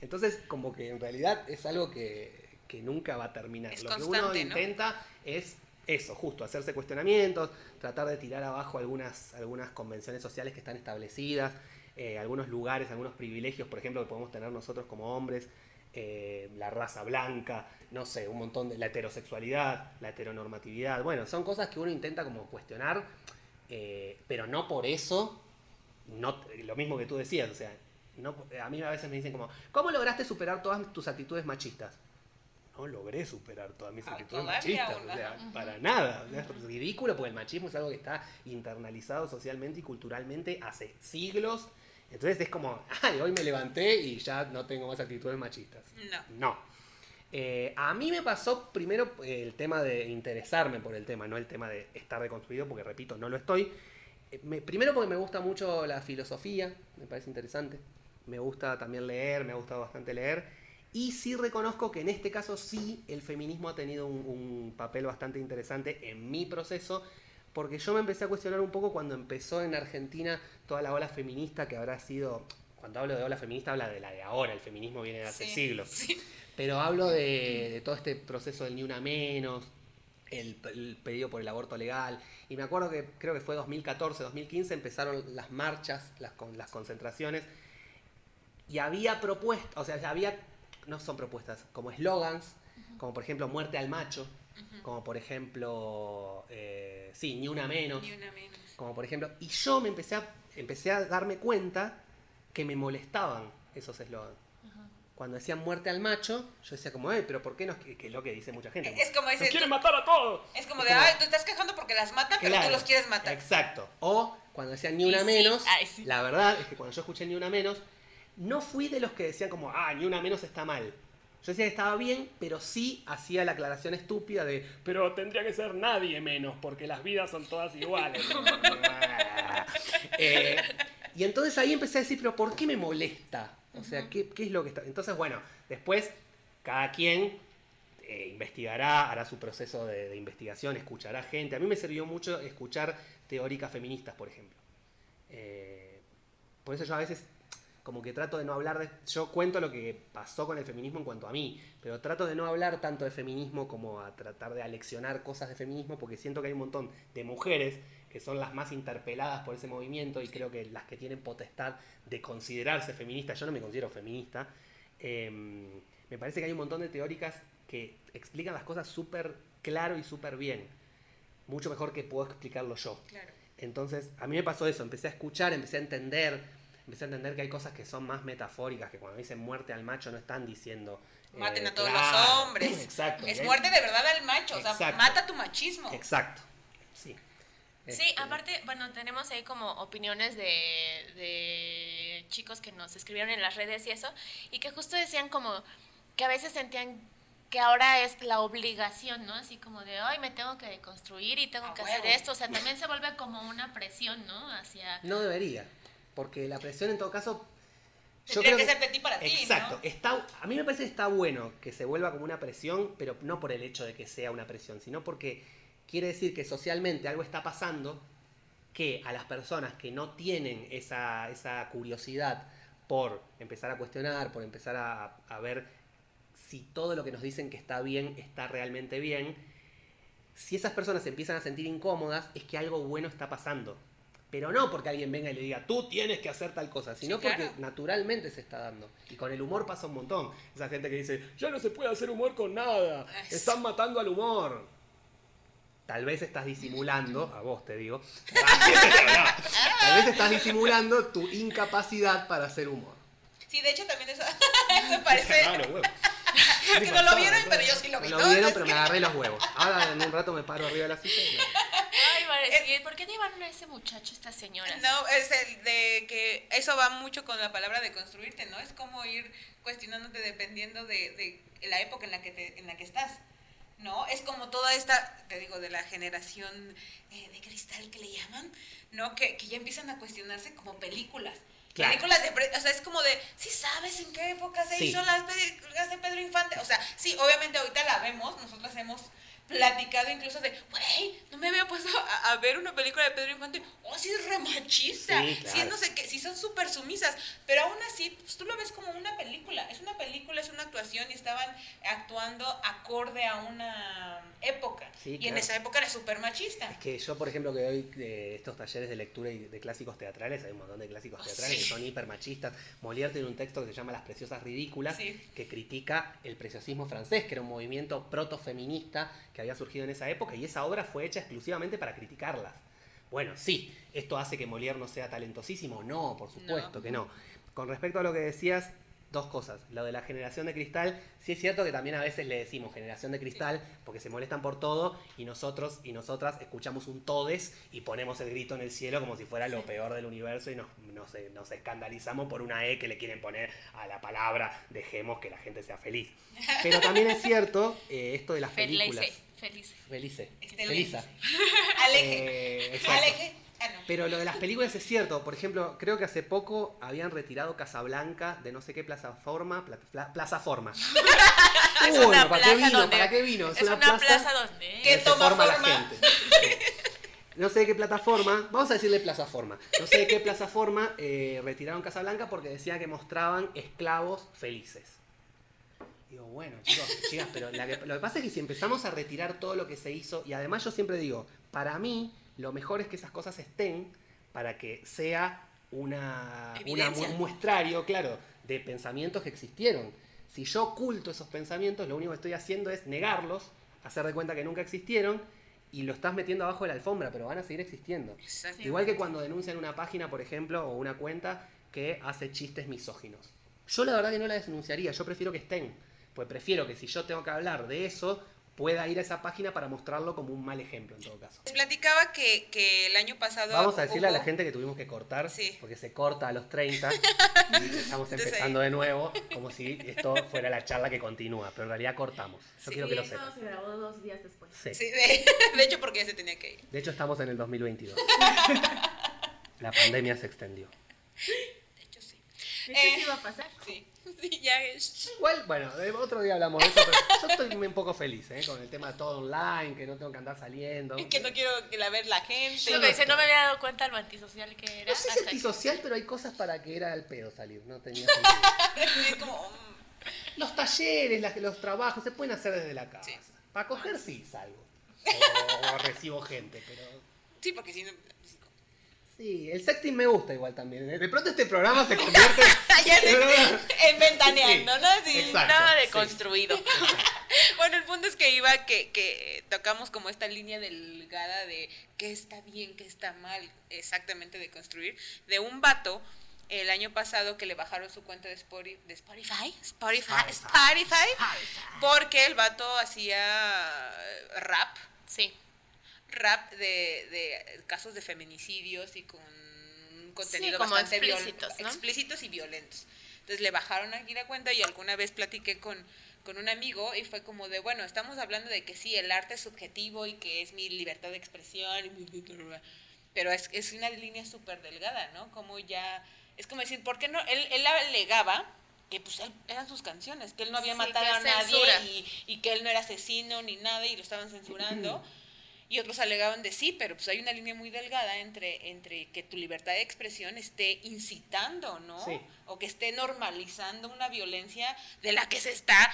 Entonces, como que en realidad es algo que, que nunca va a terminar. Es Lo que uno intenta es eso, justo, hacerse cuestionamientos, tratar de tirar abajo algunas, algunas convenciones sociales que están establecidas, eh, algunos lugares, algunos privilegios, por ejemplo, que podemos tener nosotros como hombres, eh, la raza blanca, no sé, un montón de la heterosexualidad, la heteronormatividad. Bueno, son cosas que uno intenta como cuestionar, eh, pero no por eso, no, lo mismo que tú decías, o sea, no, a mí a veces me dicen como, ¿cómo lograste superar todas tus actitudes machistas? No logré superar todas mis Ah, actitudes todavía machistas, o sea, para nada. O sea, es ridículo porque el machismo es algo que está internalizado socialmente y culturalmente hace siglos. Entonces es como, ay, hoy me levanté y ya no tengo más actitudes machistas. No. No. Eh, a mí me pasó primero eh, el tema de interesarme por el tema, no el tema de estar deconstruido, porque repito, no lo estoy. Eh, me- primero porque me gusta mucho la filosofía, me parece interesante. Me gusta también leer, me ha gustado bastante leer. Y sí reconozco que en este caso sí el feminismo ha tenido un, un papel bastante interesante en mi proceso, porque yo me empecé a cuestionar un poco cuando empezó en Argentina toda la ola feminista que habrá sido, cuando hablo de ola feminista habla de la de ahora, el feminismo viene de hace Sí, siglos. sí. Pero hablo de, de todo este proceso del ni una menos, el, el pedido por el aborto legal. Y me acuerdo que creo que fue 2014, 2015, empezaron las marchas, las, las concentraciones. Y había propuestas, o sea, había, no son propuestas, como eslogans, como por ejemplo muerte al macho, como por ejemplo, eh, sí, ni una menos, Ni una menos. como por ejemplo. Y yo me empecé a, empecé a darme cuenta que me molestaban esos eslogans cuando decían muerte al macho, yo decía como, eh, pero ¿por qué no? Que, es lo que dice mucha gente. Es como "Nos ese- quieren matar a todos. Es como Es de, como- ay, tú estás quejando porque las matan, pero tú los quieres matar. Exacto. O cuando decían ni una Y sí, menos, ay, sí. la verdad es que cuando yo escuché ni una menos, no fui de los que decían como, ah, ni una menos está mal. Yo decía que estaba bien, pero sí hacía la aclaración estúpida de, pero tendría que ser nadie menos, porque las vidas son todas iguales. Eh, y entonces ahí empecé a decir, pero ¿por qué me molesta? O sea, ¿qué, qué es lo que está? Entonces, bueno, después cada quien eh, investigará, hará su proceso de, de investigación, escuchará gente. A mí me sirvió mucho escuchar teóricas feministas, por ejemplo. Eh, por eso yo a veces como que trato de no hablar de... Yo cuento lo que pasó con el feminismo en cuanto a mí, pero trato de no hablar tanto de feminismo como a tratar de aleccionar cosas de feminismo, porque siento que hay un montón de mujeres que son las más interpeladas por ese movimiento y creo que las que tienen potestad de considerarse feministas, yo no me considero feminista, eh, me parece que hay un montón de teóricas que explican las cosas súper claro y súper bien, mucho mejor que puedo explicarlo yo. Claro. Entonces, a mí me pasó eso, empecé a escuchar, empecé a entender, empecé a entender que hay cosas que son más metafóricas, que cuando dicen muerte al macho no están diciendo... eh, Maten a todos claro, los hombres. Exacto. Es ¿eh? muerte de verdad al macho. O sea, mata tu machismo. Exacto. Sí. Sí, Este, aparte, bueno, tenemos ahí como opiniones de, de chicos que nos escribieron en las redes y eso, y que justo decían como que a veces sentían que ahora es la obligación, ¿no? Así como de, ay, me tengo que deconstruir y tengo A que huevo. hacer esto. O sea, también se vuelve como una presión, ¿no? Hacia... No debería, porque la presión en todo caso... Tendría que ser de ti para ti, ¿no? Exacto. Está, a mí me parece que está bueno que se vuelva como una presión, pero no por el hecho de que sea una presión, sino porque quiere decir que socialmente algo está pasando que a las personas que no tienen esa, esa curiosidad por empezar a cuestionar, por empezar a, a ver si todo lo que nos dicen que está bien está realmente bien, si esas personas se empiezan a sentir incómodas, es que algo bueno está pasando. Pero no porque alguien venga y le diga, tú tienes que hacer tal cosa, sino Sí, claro. porque naturalmente se está dando. Y con el humor pasa un montón. Esa gente que dice, ya no se puede hacer humor con nada, Eso. están matando al humor. Tal vez estás disimulando, a vos te digo, tal vez estás disimulando tu incapacidad para hacer humor. Sí, de hecho también eso, eso parece... que no lo vieron, pero yo sí lo vi. Lo vieron, Es pero que- me agarré los huevos. Ahora en un rato me paro arriba de la silla. y. Ay, vale, sí, ¿por qué llevaron a ese muchacho, estas señoras? No, es el de que eso va mucho con la palabra de construirte, ¿no? Es como ir cuestionándote dependiendo de, de la época en la que te, en la que estás. ¿No? Es como toda esta, te digo, de la generación eh, de cristal que le llaman, ¿no? Que, que ya empiezan a cuestionarse como películas. Claro. Películas de, o sea, es como de, sí sabes en qué época se Sí. hizo las películas de Pedro Infante. O sea, sí, obviamente ahorita la vemos, nosotros hemos platicado incluso de, güey, no me había puesto a, a ver una película de Pedro Infante. Oh, sí es re machista. Sí, Sí, es claro. no sé qué, sí son súper sumisas. Pero aún así, pues, tú lo ves como una película. Es una película, es una actuación y estaban actuando acorde a una época. Sí, y en claro. esa época era súper machista. Es que yo, por ejemplo, que doy eh, estos talleres de lectura y de clásicos teatrales, hay un montón de clásicos Oh, teatrales sí. que son hiper machistas. Molière tiene un texto que se llama Las preciosas ridículas, Sí. que critica el preciosismo francés, que era un movimiento protofeminista que había surgido en esa época, y esa obra fue hecha exclusivamente para criticarlas. Bueno, sí, ¿esto hace que Molière no sea talentosísimo? No, por supuesto No. que no. Con respecto a lo que decías, dos cosas. Lo de la generación de cristal, sí es cierto que también a veces le decimos generación de cristal porque se molestan por todo y nosotros y nosotras escuchamos un todes y ponemos el grito en el cielo como si fuera lo peor del universo y nos, nos, eh, nos escandalizamos por una E que le quieren poner a la palabra dejemos que la gente sea feliz. Pero también es cierto eh, esto de las películas. Felice, felice. Este, Felisa. Aleje. Eh. Aleje. Ah, no. Pero lo de las películas es cierto. Por ejemplo, creo que hace poco habían retirado Casablanca de no sé qué plataforma. Pla, pla- plazaforma. Es una ¿para qué plaza vino? donde- ¿Para qué vino? Es una plaza donde... ¿Qué donde toma forma la gente. No sé de qué plataforma, vamos a decirle plataforma. No sé de qué plataforma eh, retiraron Casablanca porque decía que mostraban esclavos felices. Digo, bueno, chicos, chicas, pero la que- lo que pasa es que si empezamos a retirar todo lo que se hizo, y además yo siempre digo, para mí lo mejor es que esas cosas estén para que sea una, una mu- muestrario, claro, de pensamientos que existieron. Si yo oculto esos pensamientos, lo único que estoy haciendo es negarlos, hacer de cuenta que nunca existieron, y lo estás metiendo abajo de la alfombra, pero van a seguir existiendo. Igual que cuando denuncian una página, por ejemplo, o una cuenta que hace chistes misóginos. Yo la verdad que no la denunciaría, yo prefiero que estén. Pues prefiero que si yo tengo que hablar de eso, pueda ir a esa página para mostrarlo como un mal ejemplo en todo caso. Les platicaba que, que el año pasado. Vamos a decirle a la gente que tuvimos que cortar, Sí. porque se corta a los 30 y estamos empezando de nuevo, como si esto fuera la charla que continúa, pero en realidad cortamos. Yo Sí, quiero que lo sepan. se grabó dos días después. Sí. Sí, de, de hecho, porque ya se tenía que ir. De hecho, estamos en el 2022. La pandemia se extendió. De hecho, sí. ¿De hecho, Eh. iba a pasar? Sí, sí, ya es. Igual, bueno, eh, otro día hablamos de eso, pero yo estoy un poco feliz ¿eh? con el tema de todo online, que no tengo que andar saliendo. Que no quiero que la ver la gente. Dice, no me había dado cuenta lo antisocial que era. No sé si hasta es que- antisocial, pero hay cosas para que era el pedo salir, no tenía sentido. Es como. mm, Los talleres, las- los trabajos se pueden hacer desde la casa. Sí. Para coger sí salgo. O, o recibo gente, pero... Sí, porque si no. Sí, el sexting me gusta igual también. ¿eh? De pronto este programa se convierte en... en ventaneando, Sí, ¿no? Sí. exacto. Nada de sí. construido. Bueno, el punto es que iba, que, que tocamos como esta línea delgada de qué está bien, qué está mal, exactamente de construir, de un vato el año pasado que le bajaron su cuenta de Spotify, de Spotify, Spotify, Spotify. Spotify, porque el vato hacía rap, Sí. Rap de, de casos de feminicidios y con un contenido Sí, como bastante viol- explícitos, ¿no? explícitos y violentos. Entonces le bajaron aquí la cuenta y alguna vez platiqué con, con un amigo y fue como de, bueno, estamos hablando de que sí, el arte es subjetivo y que es mi libertad de expresión, pero es, es una línea súper delgada, ¿no? Como ya, es como decir, ¿por qué no? Él, él alegaba que pues eran sus canciones, que él no había matado a nadie y, y, que él no era asesino ni nada y lo estaban censurando. y otros alegaban de sí, pero pues hay una línea muy delgada entre, entre que tu libertad de expresión esté incitando, ¿no? O que esté normalizando una violencia de la que se está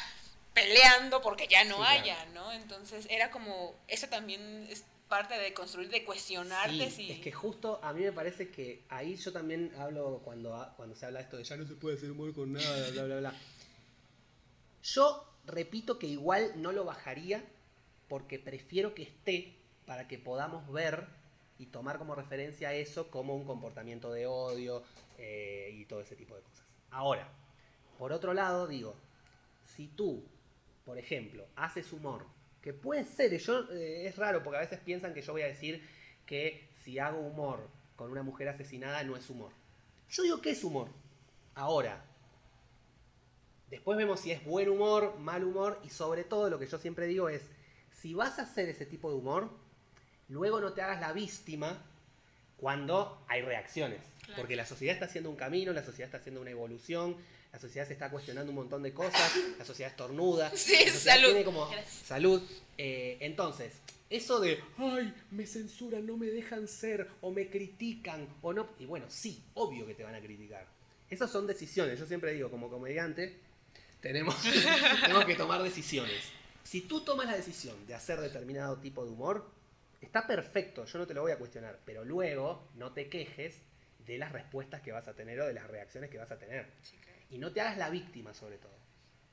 peleando porque ya no haya, ¿no? Entonces era como, eso también es parte de construir, de cuestionarte. Sí, Es que justo a mí me parece que ahí yo también hablo cuando, cuando se habla esto de ya no se puede hacer humor con nada, bla, bla, bla. Yo repito que igual no lo bajaría porque prefiero que esté para que podamos ver y tomar como referencia eso como un comportamiento de odio eh, y todo ese tipo de cosas. Ahora, por otro lado, digo, si tú, por ejemplo, haces humor, que puede ser, yo, eh, es raro porque a veces piensan que yo voy a decir que si hago humor con una mujer asesinada no es humor. Yo digo que es humor. Ahora, después vemos si es buen humor, mal humor y sobre todo lo que yo siempre digo es, si vas a hacer ese tipo de humor, luego no te hagas la víctima cuando hay reacciones. Porque la sociedad está haciendo un camino, la sociedad está haciendo una evolución, la sociedad se está cuestionando un montón de cosas, la sociedad estornuda, sí, salud. tiene como salud. Eh, entonces, eso de, ay, me censuran, no me dejan ser, o me critican, o no. Y bueno, sí, obvio que te van a criticar. Esas son decisiones. Yo siempre digo, como comediante, tenemos, tenemos que tomar decisiones. Si tú tomas la decisión de hacer determinado tipo de humor, está perfecto, yo no te lo voy a cuestionar, pero luego no te quejes de las respuestas que vas a tener o de las reacciones que vas a tener. Y no te hagas la víctima sobre todo,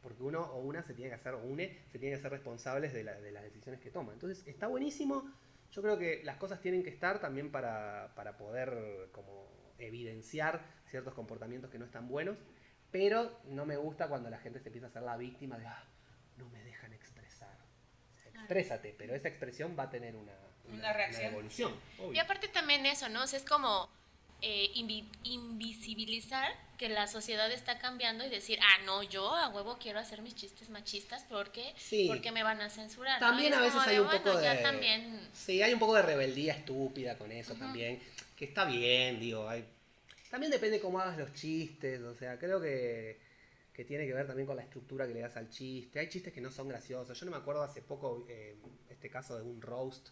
porque uno o una se tiene que hacer, o une, se tiene que ser responsables de, de las decisiones que toma. Entonces está buenísimo, yo creo que las cosas tienen que estar también para, para poder como evidenciar ciertos comportamientos que no están buenos, pero no me gusta cuando la gente se empieza a hacer la víctima de, ah, no me dejan expresar. Exprésate, pero esa expresión va a tener una, una, reacción. evolución. Y aparte también eso, ¿no? es como eh, invisibilizar que la sociedad está cambiando y decir, ah, no, yo a huevo quiero hacer mis chistes machistas porque, porque me van a censurar. También a veces hay un poco de... También... Sí, hay un poco de rebeldía estúpida con eso también, que está bien, digo, hay... También depende cómo hagas los chistes, o sea, creo que, que tiene que ver también con la estructura que le das al chiste. Hay chistes que no son graciosos. Yo no me acuerdo hace poco eh, este caso de un roast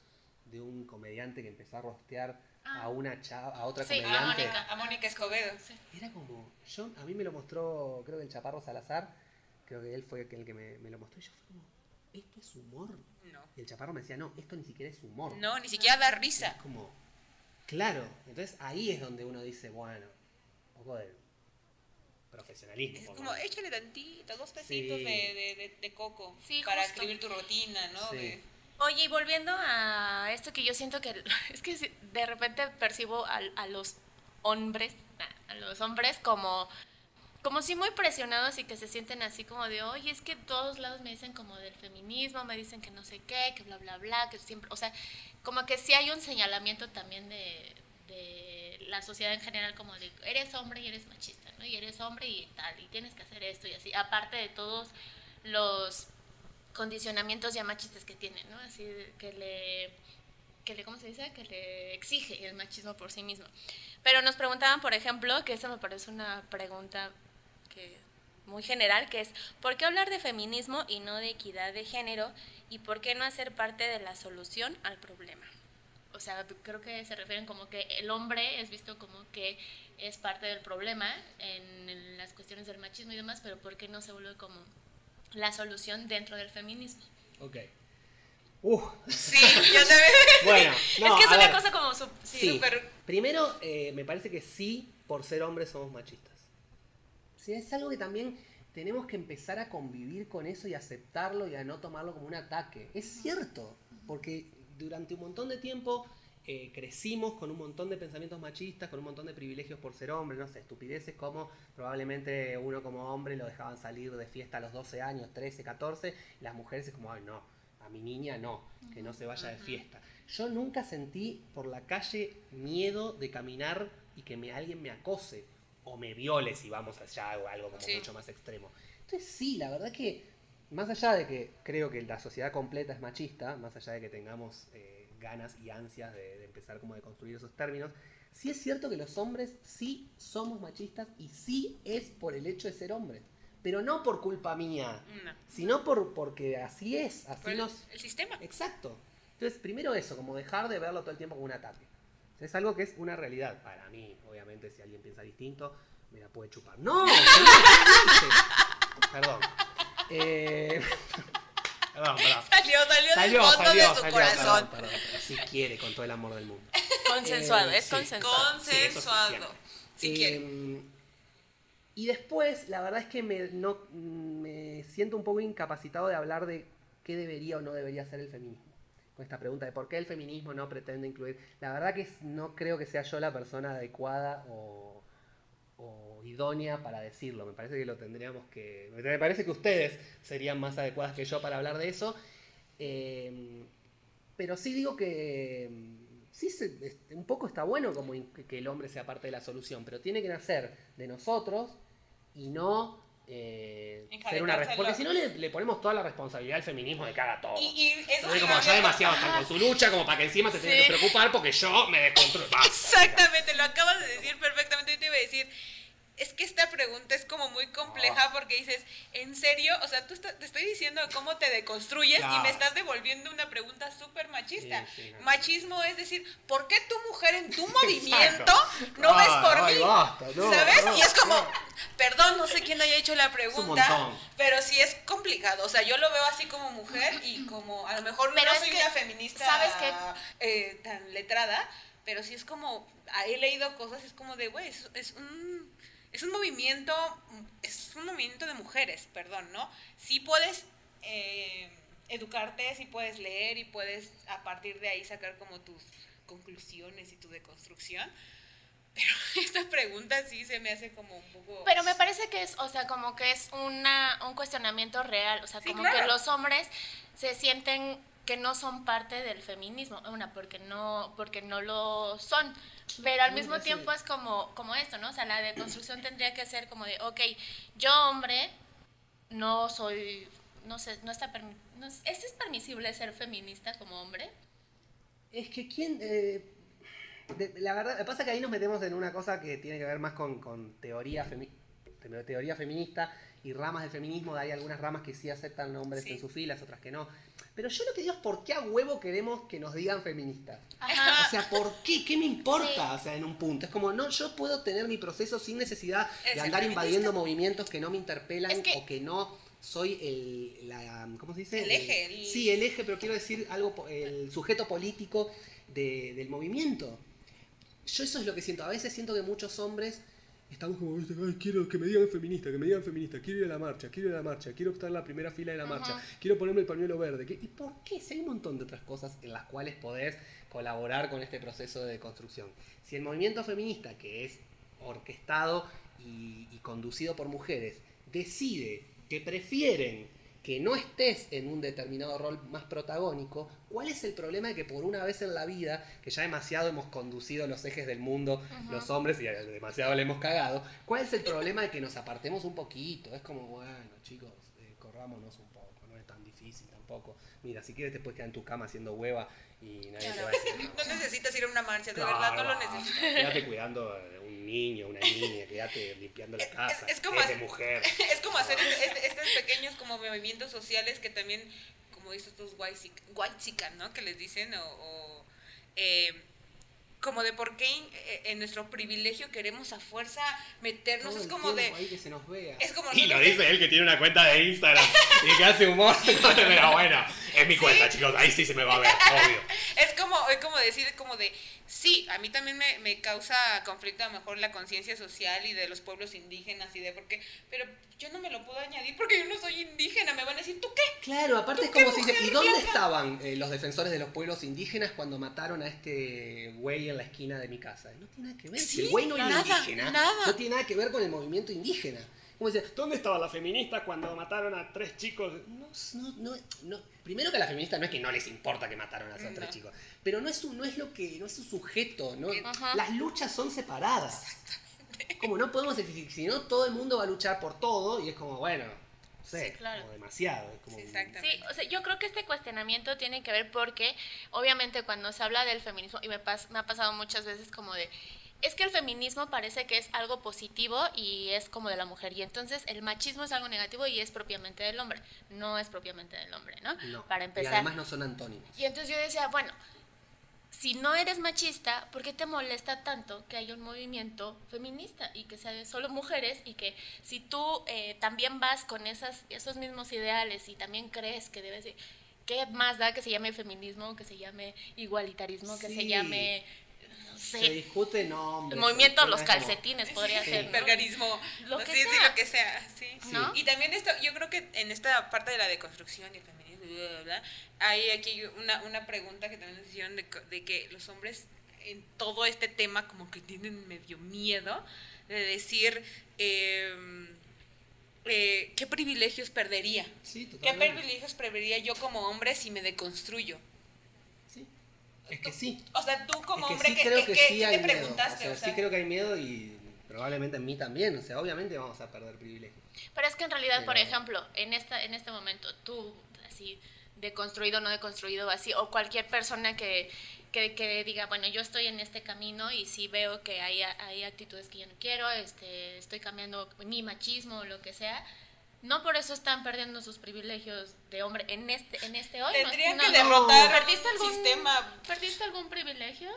de un comediante que empezó a rostear a ah. una chava, a otra comediante. A Mónica, a Mónica Escobedo. Era como, yo, a mí me lo mostró, creo que el Chaparro Salazar, creo que él fue el que me, me lo mostró, y yo fui como, ¿esto es humor? No. Y el Chaparro me decía, no, esto ni siquiera es humor. No, ni siquiera da risa. Es como, claro, entonces ahí es donde uno dice, bueno, un poco de profesionalismo. Es como, échale tantito, dos pesitos de, de, de, coco para escribir tu rutina, ¿no? Sí. Oye, y volviendo a esto que yo siento que es que de repente percibo a, a los hombres, a los hombres como como si muy presionados y que se sienten así como de, oye, es que todos lados me dicen como del feminismo, me dicen que no sé qué, que bla, bla, bla, que siempre, o sea, como que sí hay un señalamiento también de, de la sociedad en general como de, eres hombre y eres machista, ¿no? Y eres hombre y tal, y tienes que hacer esto y así, aparte de todos los condicionamientos ya machistas que tiene, ¿no? Así que le, que le, ¿cómo se dice? Que le exige el machismo por sí mismo. Pero nos preguntaban, por ejemplo, que esa me parece una pregunta que muy general, que es, ¿por qué hablar de feminismo y no de equidad de género? ¿Y por qué no hacer parte de la solución al problema? O sea, creo que se refieren como que el hombre es visto como que es parte del problema en las cuestiones del machismo y demás, pero ¿por qué no se vuelve como la solución dentro del feminismo. Ok. Uh. Sí, yo también. bueno, no, es que es una cosa como sí, Primero, eh, me parece que sí, por ser hombres somos machistas. Sí, es algo que también tenemos que empezar a convivir con eso y aceptarlo y a no tomarlo como un ataque. Es cierto, porque durante un montón de tiempo eh, crecimos con un montón de pensamientos machistas, con un montón de privilegios por ser hombre, no sé, estupideces como probablemente uno como hombre lo dejaban salir de fiesta a los 12 años, 13, 14, y las mujeres es como, ay no, a mi niña no, que no se vaya de fiesta. Yo nunca sentí por la calle miedo de caminar y que me, alguien me acose o me viole si vamos allá o algo como mucho más extremo. Entonces sí, la verdad que más allá de que creo que la sociedad completa es machista, más allá de que tengamos eh, ganas y ansias de, de empezar como a construir esos términos, sí es cierto que los hombres sí somos machistas y sí es por el hecho de ser hombres. Pero no por culpa mía, No. sino por, porque así es, así nos... el sistema. Exacto. Entonces, primero eso, como dejar de verlo todo el tiempo como un ataque. Es algo que es una realidad para mí. Obviamente, si alguien piensa distinto, me la puede chupar. ¡No! Perdón. Eh, perdón, perdón. Salió, salió, Salió, del fondo salió, de su salió, corazón. perdón, perdón, si quiere, con todo el amor del mundo. Consensuado, Eh, es sí. consensuado. Consensuado. Sí, Si Eh, quiere. Y después, la verdad es que me, no, me siento un poco incapacitado de hablar de qué debería o no debería ser el feminismo. Con esta pregunta de por qué el feminismo no pretende incluir. La verdad que no creo que sea yo la persona adecuada o idónea para decirlo. Me parece que lo tendríamos que. Me parece que ustedes serían más adecuadas que yo para hablar de eso. Eh, pero sí digo que sí se- es- un poco está bueno como que el hombre sea parte de la solución, pero tiene que nacer de nosotros y no eh, ser una porque si no le, le ponemos toda la responsabilidad al feminismo de que haga todo. Y, y eso Entonces, como ya demasiado están con su lucha, como para que encima se Sí. que preocupar porque yo me descontrolo. Exactamente, lo acabas de decir perfectamente. Yo te iba a decir, es que esta pregunta es como muy Ah. compleja porque dices, ¿en serio? O sea, tú está- te estoy diciendo cómo te deconstruyes y me estás devolviendo una pregunta súper machista. Sí, sí, no. Machismo es decir, ¿por qué tu mujer en tu movimiento no ves por ay, mí? basta, no, ¿Sabes? no, y es como, no. perdón, no sé quién haya hecho la un pregunta, pero sí es complicado. O sea, yo lo veo así como mujer y como, a lo mejor Pero no soy que, una feminista ¿sabes qué? eh, tan letrada, pero sí es como, ah, he leído cosas, es como de, güey, es, es un, es un movimiento, es un movimiento de mujeres, perdón, ¿no? Sí puedes eh, educarte, sí puedes leer y puedes a partir de ahí sacar como tus conclusiones y tu deconstrucción, pero esta pregunta sí se me hace como un poco... Pero me parece que es, o sea, como que es una, un cuestionamiento real, o sea, Sí, como claro. que los hombres se sienten que no son parte del feminismo, una, porque no, porque no lo son, pero al No, mismo tiempo es como, como esto, ¿no? O sea, la deconstrucción tendría que ser como de, ok, yo hombre, no soy, no sé, no está, no, es ¿es permisible ser feminista como hombre? Es que quién... eh, de- la verdad, lo que pasa es que ahí nos metemos en una cosa que tiene que ver más con, con teoría, femi- te- teoría feminista y ramas del feminismo. Hay algunas ramas que sí aceptan hombres Sí. en sus filas, otras que no. Pero yo lo que digo es por qué a huevo queremos que nos digan feministas. Ajá. O sea, ¿por qué? ¿Qué me importa? Sí. O sea, en un punto. Es como, no, yo puedo tener mi proceso sin necesidad Es de andar feminista. invadiendo movimientos que no me interpelan Es que- o que no soy el, la, ¿cómo se dice? El eje, el- Sí, el eje, pero quiero decir algo, el sujeto político de- del movimiento. Yo eso es lo que siento. A veces siento que muchos hombres estamos como, "Viste, ay, quiero que me digan feminista, que me digan feminista, quiero ir a la marcha, quiero ir a la marcha, quiero estar en la primera fila de la marcha, quiero ponerme el pañuelo verde. ¿Qué- ¿Y por qué? Si hay un montón de otras cosas en las cuales podés colaborar con este proceso de construcción. Si el movimiento feminista, que es orquestado y, y conducido por mujeres, decide que prefieren que no estés en un determinado rol más protagónico, ¿cuál es el problema de que por una vez en la vida, que ya demasiado hemos conducido los ejes del mundo, los hombres, y demasiado le hemos cagado, ¿cuál es el problema de que nos apartemos un poquito? Es como, bueno, chicos, eh, corrámonos un poco, no es tan difícil tampoco. Mira, si quieres te puedes quedar en tu cama haciendo hueva y nadie te va a decir. No necesitas ir a una marcha, de Claro, verdad no lo necesitas. Quédate cuidando a un niño, una niña, quédate limpiando la casa. es como de hacer- mujer. Es como hacer este- estos pequeños como movimientos sociales que también, como dicen estos white ¿no? Que les dicen, o, o, eh, como de por qué eh, en nuestro privilegio queremos a fuerza meternos, Todo es como de... tiempo ahí que se nos vea. Es como Y lo dice él que tiene una cuenta de Instagram y que hace humor. Pero bueno, es mi cuenta, chicos. Ahí sí se me va a ver, obvio. Es como, es como decir, como de, sí, a mí también me, me causa conflicto a lo mejor la conciencia social y de los pueblos indígenas y de por qué, pero yo no me lo puedo añadir porque yo no soy indígena, me van a decir, ¿tú qué? Claro, aparte es ¿Tú qué como si ¿y dónde estaban eh, los defensores de los pueblos indígenas cuando mataron a este güey en la esquina de mi casa? No tiene nada que ver. si el Sí, güey no era nada, indígena, nada. no tiene nada que ver con el movimiento indígena. Como dice, ¿dónde estaban las feministas cuando mataron a tres chicos? No, no, no, no. Primero que a las feministas no es que no les importa que mataron a esos No. tres chicos, pero no es, un, no es lo que, no es su sujeto, ¿no? Ajá. Las luchas son separadas. Como no podemos decir, si no todo el mundo va a luchar por todo y es como, bueno, no sé, Sí, claro. como demasiado. es como Sí, un- exactamente. Sí, o sea, yo creo que este cuestionamiento tiene que ver porque obviamente cuando se habla del feminismo, y me, pas- me ha pasado muchas veces como de, es que el feminismo parece que es algo positivo y es como de la mujer, y entonces el machismo es algo negativo y es propiamente del hombre, no es propiamente del hombre, ¿no? No. Para Y empezar. además no son antónimos. Y entonces yo decía, bueno, si no eres machista, ¿por qué te molesta tanto que haya un movimiento feminista y que sea de solo mujeres y que si tú eh, también vas con esas, esos mismos ideales y también crees que debes de... ¿Qué más da que se llame feminismo, que se llame igualitarismo, que se Sí. llame, no Se sé, discute nombres. el movimiento de se los como- calcetines podría Sí. ser, ¿no? Vergarismo, Lo no que sí, sea. lo que sea, sí. ¿No? Y también esto, yo creo que en esta parte de la deconstrucción y el feminismo, bla, bla, bla, hay aquí una, una pregunta que también nos hicieron de, que los hombres en todo este tema como que tienen medio miedo de decir eh, eh, qué privilegios perdería. Sí, ¿Qué privilegios perdería yo como hombre si me deconstruyo? Sí. Es que sí. O sea, tú como es que hombre, sí ¿qué, creo qué- que sí te miedo. preguntaste? O sea, O sea, sí creo que hay miedo y probablemente en mí también. O sea, obviamente vamos a perder privilegios. Pero es que en realidad, por ejemplo, en esta en este momento, tú, así, deconstruido, no deconstruido, así, o cualquier persona que, que, que diga, bueno, yo estoy en este camino y sí veo que hay, hay actitudes que yo no quiero, este, estoy cambiando mi machismo o lo que sea, no por eso están perdiendo sus privilegios de hombre en este, en este hoy. no Tendrían que derrotar ¿Perdiste un algún, sistema ¿Perdiste algún privilegio?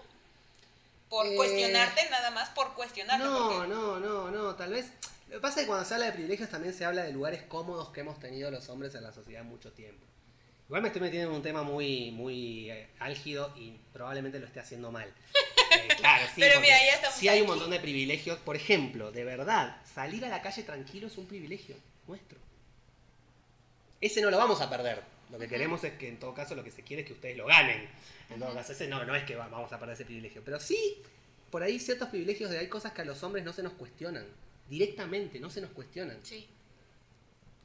por Eh, cuestionarte, nada más por cuestionarte. No, porque- no, no, no, tal vez. Lo que pasa es que cuando se habla de privilegios también se habla de lugares cómodos que hemos tenido los hombres en la sociedad mucho tiempo. Igual me estoy metiendo en un tema muy, muy eh, álgido y probablemente lo esté haciendo mal. Eh, claro, sí. Pero mira, ya estamos Sí hay un aquí. montón de privilegios. Por ejemplo, de verdad, salir a la calle tranquilo es un privilegio nuestro. Ese no lo vamos a perder. Lo que queremos es que en todo caso lo que se quiere es que ustedes lo ganen. En todo caso, ese no, no es que va- vamos a perder ese privilegio. Pero sí, por ahí ciertos privilegios de hay cosas que a los hombres no se nos cuestionan. Directamente, no se nos cuestionan. Sí.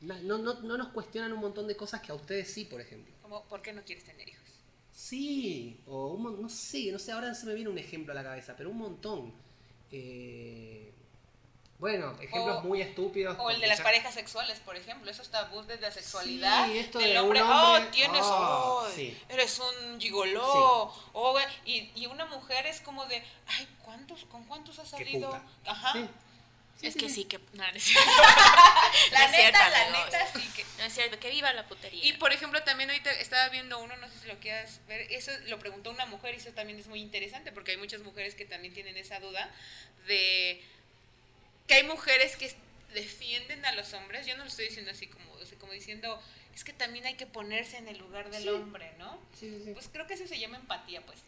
No, no, no, no nos cuestionan un montón de cosas que a ustedes sí, por ejemplo. Como, ¿por qué no quieres tener hijos? Sí, o un no sé, no sé, ahora se me viene un ejemplo a la cabeza, pero un montón. Eh, bueno, ejemplos O- muy estúpidos. O el de las ya- parejas sexuales, por ejemplo, esos tabús de la sexualidad. Sí, esto del de un hombre, oh, tienes, oh, oh, sí. eres un gigoló, oh, güey", y, y una mujer es como de, ay, ¿cuántos, ¿con cuántos has salido? Ajá. Sí. Es sí, que sí. sí, que... no, no es La No neta, cierto, la amigos. neta, sí que... No es cierto, que viva la putería. Y por ejemplo, también ahorita estaba viendo uno, no sé si lo quieras ver, eso lo preguntó una mujer y eso también es muy interesante porque hay muchas mujeres que también tienen esa duda de que hay mujeres que defienden a los hombres, yo no lo estoy diciendo así como, o sea, como diciendo, es que también hay que ponerse en el lugar del Sí. hombre, ¿no? Sí, sí, sí. Pues creo que eso se llama empatía, pues.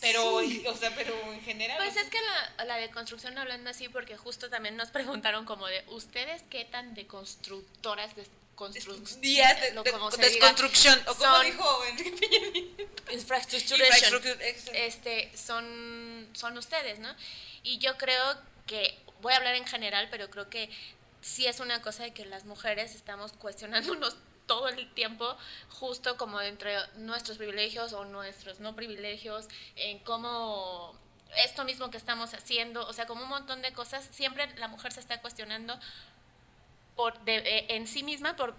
Pero, Sí. o sea, pero en general... Pues es que la, la deconstrucción hablando así, porque justo también nos preguntaron como de, ¿ustedes qué tan deconstructoras, desconstru- días de, de- como se diga, desconstrucción, o como dijo Enrique Infraestructura- este, son, son ustedes, ¿no? Y yo creo que, voy a hablar en general, pero creo que sí es una cosa de que las mujeres estamos cuestionándonos todo el tiempo, justo como entre nuestros privilegios o nuestros no privilegios, en cómo esto mismo que estamos haciendo, o sea, como un montón de cosas, siempre la mujer se está cuestionando por de- eh, en sí misma por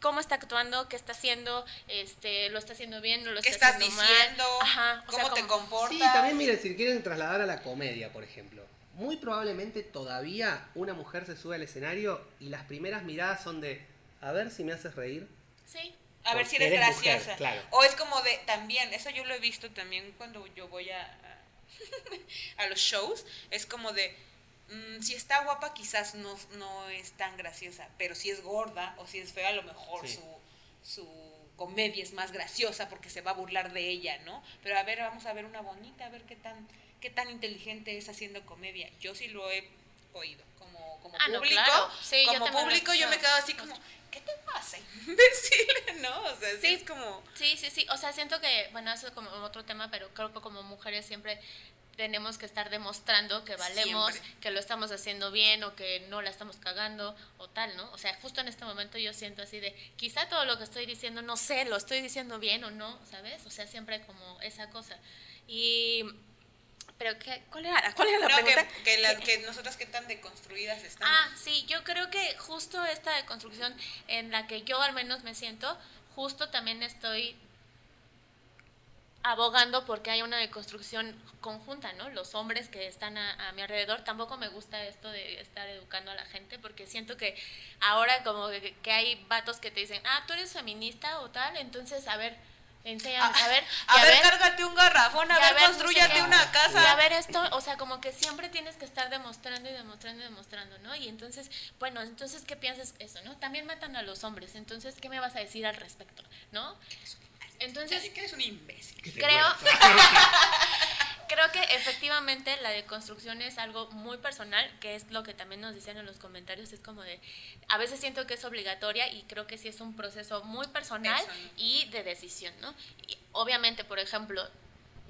cómo está actuando, qué está haciendo, este, lo está haciendo bien, no lo ¿Qué está estás haciendo diciendo? mal. Ajá, o ¿Cómo sea, te como- comportas? Sí, también miren, si quieren trasladar a la comedia, por ejemplo. Muy probablemente todavía una mujer se sube al escenario y las primeras miradas son de, a ver si me haces reír. Sí. A ver si eres, mujer, graciosa. claro. O es como de, también, eso yo lo he visto también cuando yo voy a, a, a los shows, es como de, mm, si está guapa quizás no, no es tan graciosa, pero si es gorda o si es fea a lo mejor Sí. su, su comedia es más graciosa porque se va a burlar de ella, ¿no? Pero a ver, vamos a ver una bonita, a ver qué tan, qué tan inteligente es haciendo comedia. Yo sí lo he oído como, como Ah, no, público. claro. Sí, yo como he público yo me quedo así como, ¿qué te pasa, imbécil? ¿No? O sea, sí Sí. es como... Sí, sí, sí. O sea, siento que, bueno, eso es como otro tema, pero creo que como mujeres siempre tenemos que estar demostrando que valemos, Siempre. que lo estamos haciendo bien o que no la estamos cagando o tal, ¿no? O sea, justo en este momento yo siento así de, quizá todo lo que estoy diciendo, no sé, lo estoy diciendo bien o no, ¿sabes? O sea, siempre como esa cosa. Y Pero qué, ¿cuál era, cuál era la No, que, pregunta? que, la- que nosotras qué tan deconstruidas estamos. Ah, sí, yo creo que justo esta deconstrucción en la que yo al menos me siento, justo también estoy abogando porque hay una deconstrucción conjunta, ¿no? Los hombres que están a, a mi alrededor, tampoco me gusta esto de estar educando a la gente porque siento que ahora como que, que hay vatos que te dicen, ah, tú eres feminista o tal, entonces, a ver, enséñame, a ver, a ver, cárgate un garrafón, a ver, ver, no sé construyate una casa. Y a ver esto, o sea, como que siempre tienes que estar demostrando y demostrando y demostrando, ¿no? Y entonces, bueno, entonces, ¿qué piensas eso, no? También matan a los hombres, entonces, ¿qué me vas a decir al respecto, no? Entonces, que eres un imbécil. Creo. creo que efectivamente la deconstrucción es algo muy personal, que es lo que también nos decían en los comentarios, es como de, a veces siento que es obligatoria y creo que sí es un proceso muy personal y de decisión, ¿no? Y obviamente, por ejemplo,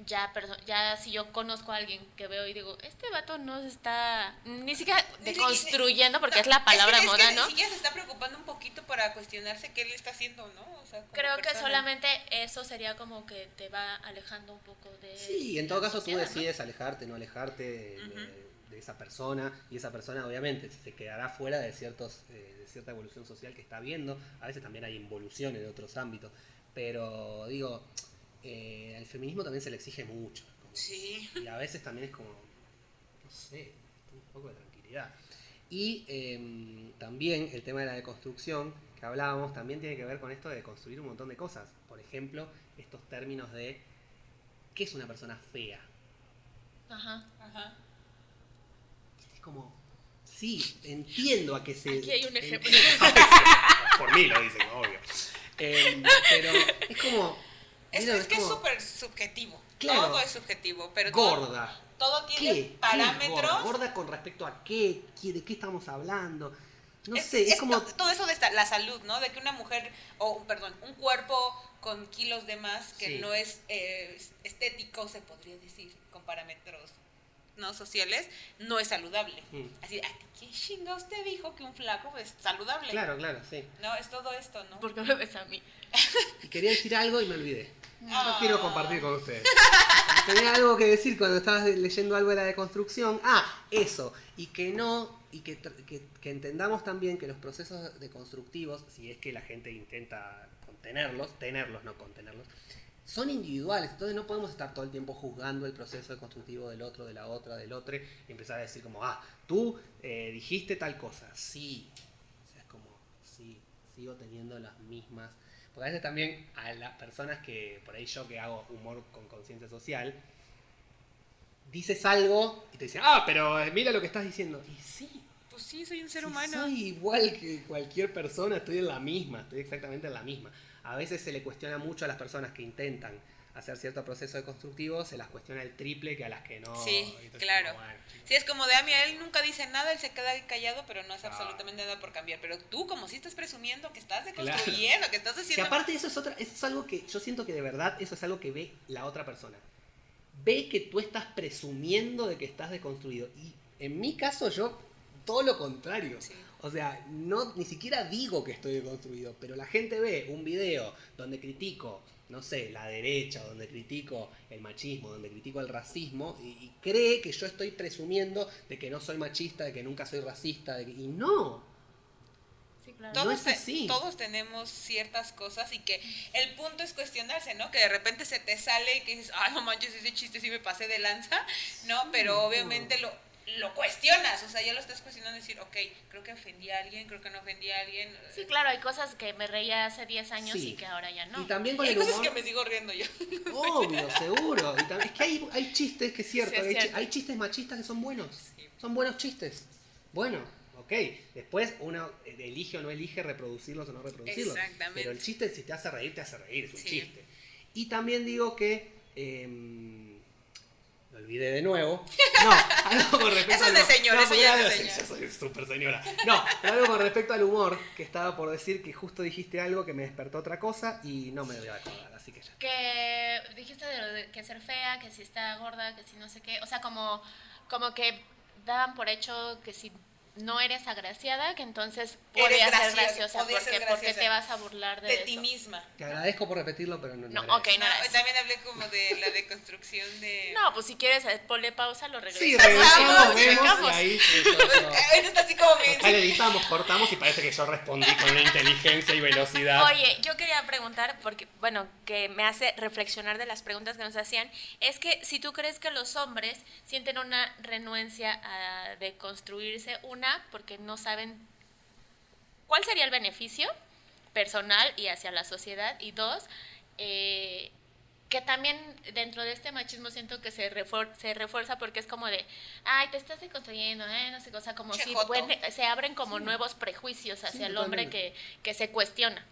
ya, ya si yo conozco a alguien que veo y digo, este vato no se está ni siquiera deconstruyendo, porque No, es la palabra que- es que moda, ni ¿no? siquiera se está preocupando un poquito para cuestionarse qué le está haciendo, ¿no? O sea, Creo que persona. solamente eso sería como que te va alejando un poco de... Sí, en todo caso tú sociedad, ¿no? decides alejarte, no alejarte de, de- de esa persona y esa persona obviamente se quedará fuera de ciertos eh, de cierta evolución social que está viendo. A veces también hay involución en otros ámbitos, pero digo, eh, al feminismo también se le exige mucho. como- Sí. Y a veces también es como, no sé, un poco de tranquilidad. Y em, también el tema de la deconstrucción que hablábamos también tiene que ver con esto de construir un montón de cosas. Por ejemplo, estos términos de ¿qué es una persona fea? Ajá. Ajá. Es como, sí, entiendo a que se... Aquí hay un ejemplo. Por mí lo dicen, obvio. Em, pero es como... Es, es que es súper subjetivo. Claro. Todo es subjetivo, pero todo, Gorda. todo ¿Qué? tiene ¿Qué es parámetros. gorda? ¿Gorda con respecto a qué? ¿Qué- ¿De qué estamos hablando? No es, sé, es, es como... to- todo eso de esta- la salud, ¿no? De que una mujer, o perdón, un cuerpo con kilos de más que Sí. no es eh, estético, se podría decir, con parámetros no sociales, no es saludable. Mm. Así, ¿a ti quién chingados te dijo que un flaco es saludable? Claro, claro, sí. No, es todo esto, ¿no? ¿Por qué me ves a mí? Y quería decir algo y me olvidé. No Ah. quiero compartir con ustedes. Tenía algo que decir cuando estabas leyendo algo de la deconstrucción. Ah, eso. Y que no, y que, que, que entendamos también que los procesos deconstructivos, si es que la gente intenta contenerlos, tenerlos, no contenerlos, son individuales. Entonces no podemos estar todo el tiempo juzgando el proceso deconstructivo del otro, de la otra, del otro, y empezar a decir como, ah, tú eh, dijiste tal cosa. Sí. O sea, es como, sí, sigo teniendo las mismas porque a veces también a las personas que, por ahí yo que hago humor con conciencia social, dices algo y te dicen, ah, pero mira lo que estás diciendo. Y sí, Pues sí, soy un ser sí, humano. soy igual que cualquier persona, estoy en la misma, estoy exactamente en la misma. A veces se le cuestiona mucho a las personas que intentan hacer cierto proceso deconstructivo, se las cuestiona el triple que a las que no. Sí, claro. como, bueno. Sí, es como de a mí, él nunca dice nada, él se queda callado, pero no hace Ah. absolutamente nada por cambiar. Pero tú, como si estás presumiendo que estás Claro. deconstruyendo, que estás Que haciendo... aparte eso es otra, eso es algo que yo siento que de verdad eso es algo que ve la otra persona. Ve que tú estás presumiendo de que estás deconstruido. Y en mi caso yo todo lo contrario. Sí. O sea, no, ni siquiera digo que estoy deconstruido, pero la gente ve un video donde critico, no sé, la derecha, donde critico el machismo, donde critico el racismo, y, y cree que yo estoy presumiendo de que no soy machista, de que nunca soy racista, de que- y no. Sí, claro. No Todos, es así. todos tenemos ciertas cosas y que el punto es cuestionarse, ¿no? Que de repente se te sale y que dices, ah, no manches, ese chiste sí me pasé de lanza, ¿no? Pero obviamente lo, lo cuestionas, o sea, ya lo estás cuestionando y decir, ok, creo que ofendí a alguien, creo que no ofendí a alguien. Sí, claro, hay cosas que me reía hace 10 años Sí. y que ahora ya no. Y también con Hay el cosas humor. que me sigo riendo yo. Obvio, seguro. Y tam- es que hay, hay chistes que es cierto, Sí, es hay, cierto. hay chistes machistas que son buenos. Sí. Son buenos chistes. Bueno, ok. Después uno elige o no elige reproducirlos o no reproducirlos. Exactamente. Pero el chiste, si te hace reír, te hace reír, es un Sí. chiste. Y también digo que. em, olvidé de nuevo. No, algo con respecto Eso es de al- señor, no, eso ya es de de- señor. Yo soy súper señora. No, pero algo con respecto al humor, que estaba por decir que justo dijiste algo que me despertó otra cosa y no me voy a acordar, así que ya. Que dijiste de lo de que ser fea, que si está gorda, que si no sé qué. O sea, como, como que daban por hecho que si no eres agraciada, que entonces Eres podrías ser graciosa, porque, ser porque te vas a burlar de, de eso. ti misma. Te agradezco por repetirlo, pero no. No, era ok, eso. no No, eso. también hablé como de la deconstrucción de... No, pues si quieres, eh, ponle pausa, lo regresamos. Sí, regresamos, vemos y ahí Ahorita está así como bien... Le editamos, cortamos y parece que yo respondí con una inteligencia y velocidad. Oye, yo quería preguntar, porque, bueno, que me hace reflexionar de las preguntas que nos hacían, es que si tú crees que los hombres sienten una renuencia a deconstruirse, una, porque no saben cuál sería el beneficio personal y hacia la sociedad, y dos, eh, que también dentro de este machismo siento que se, se refuerza porque es como de, ay, te estás deconstruyendo, eh, no sé, cosa como Che si se abren como nuevos prejuicios hacia el hombre que, que se cuestiona.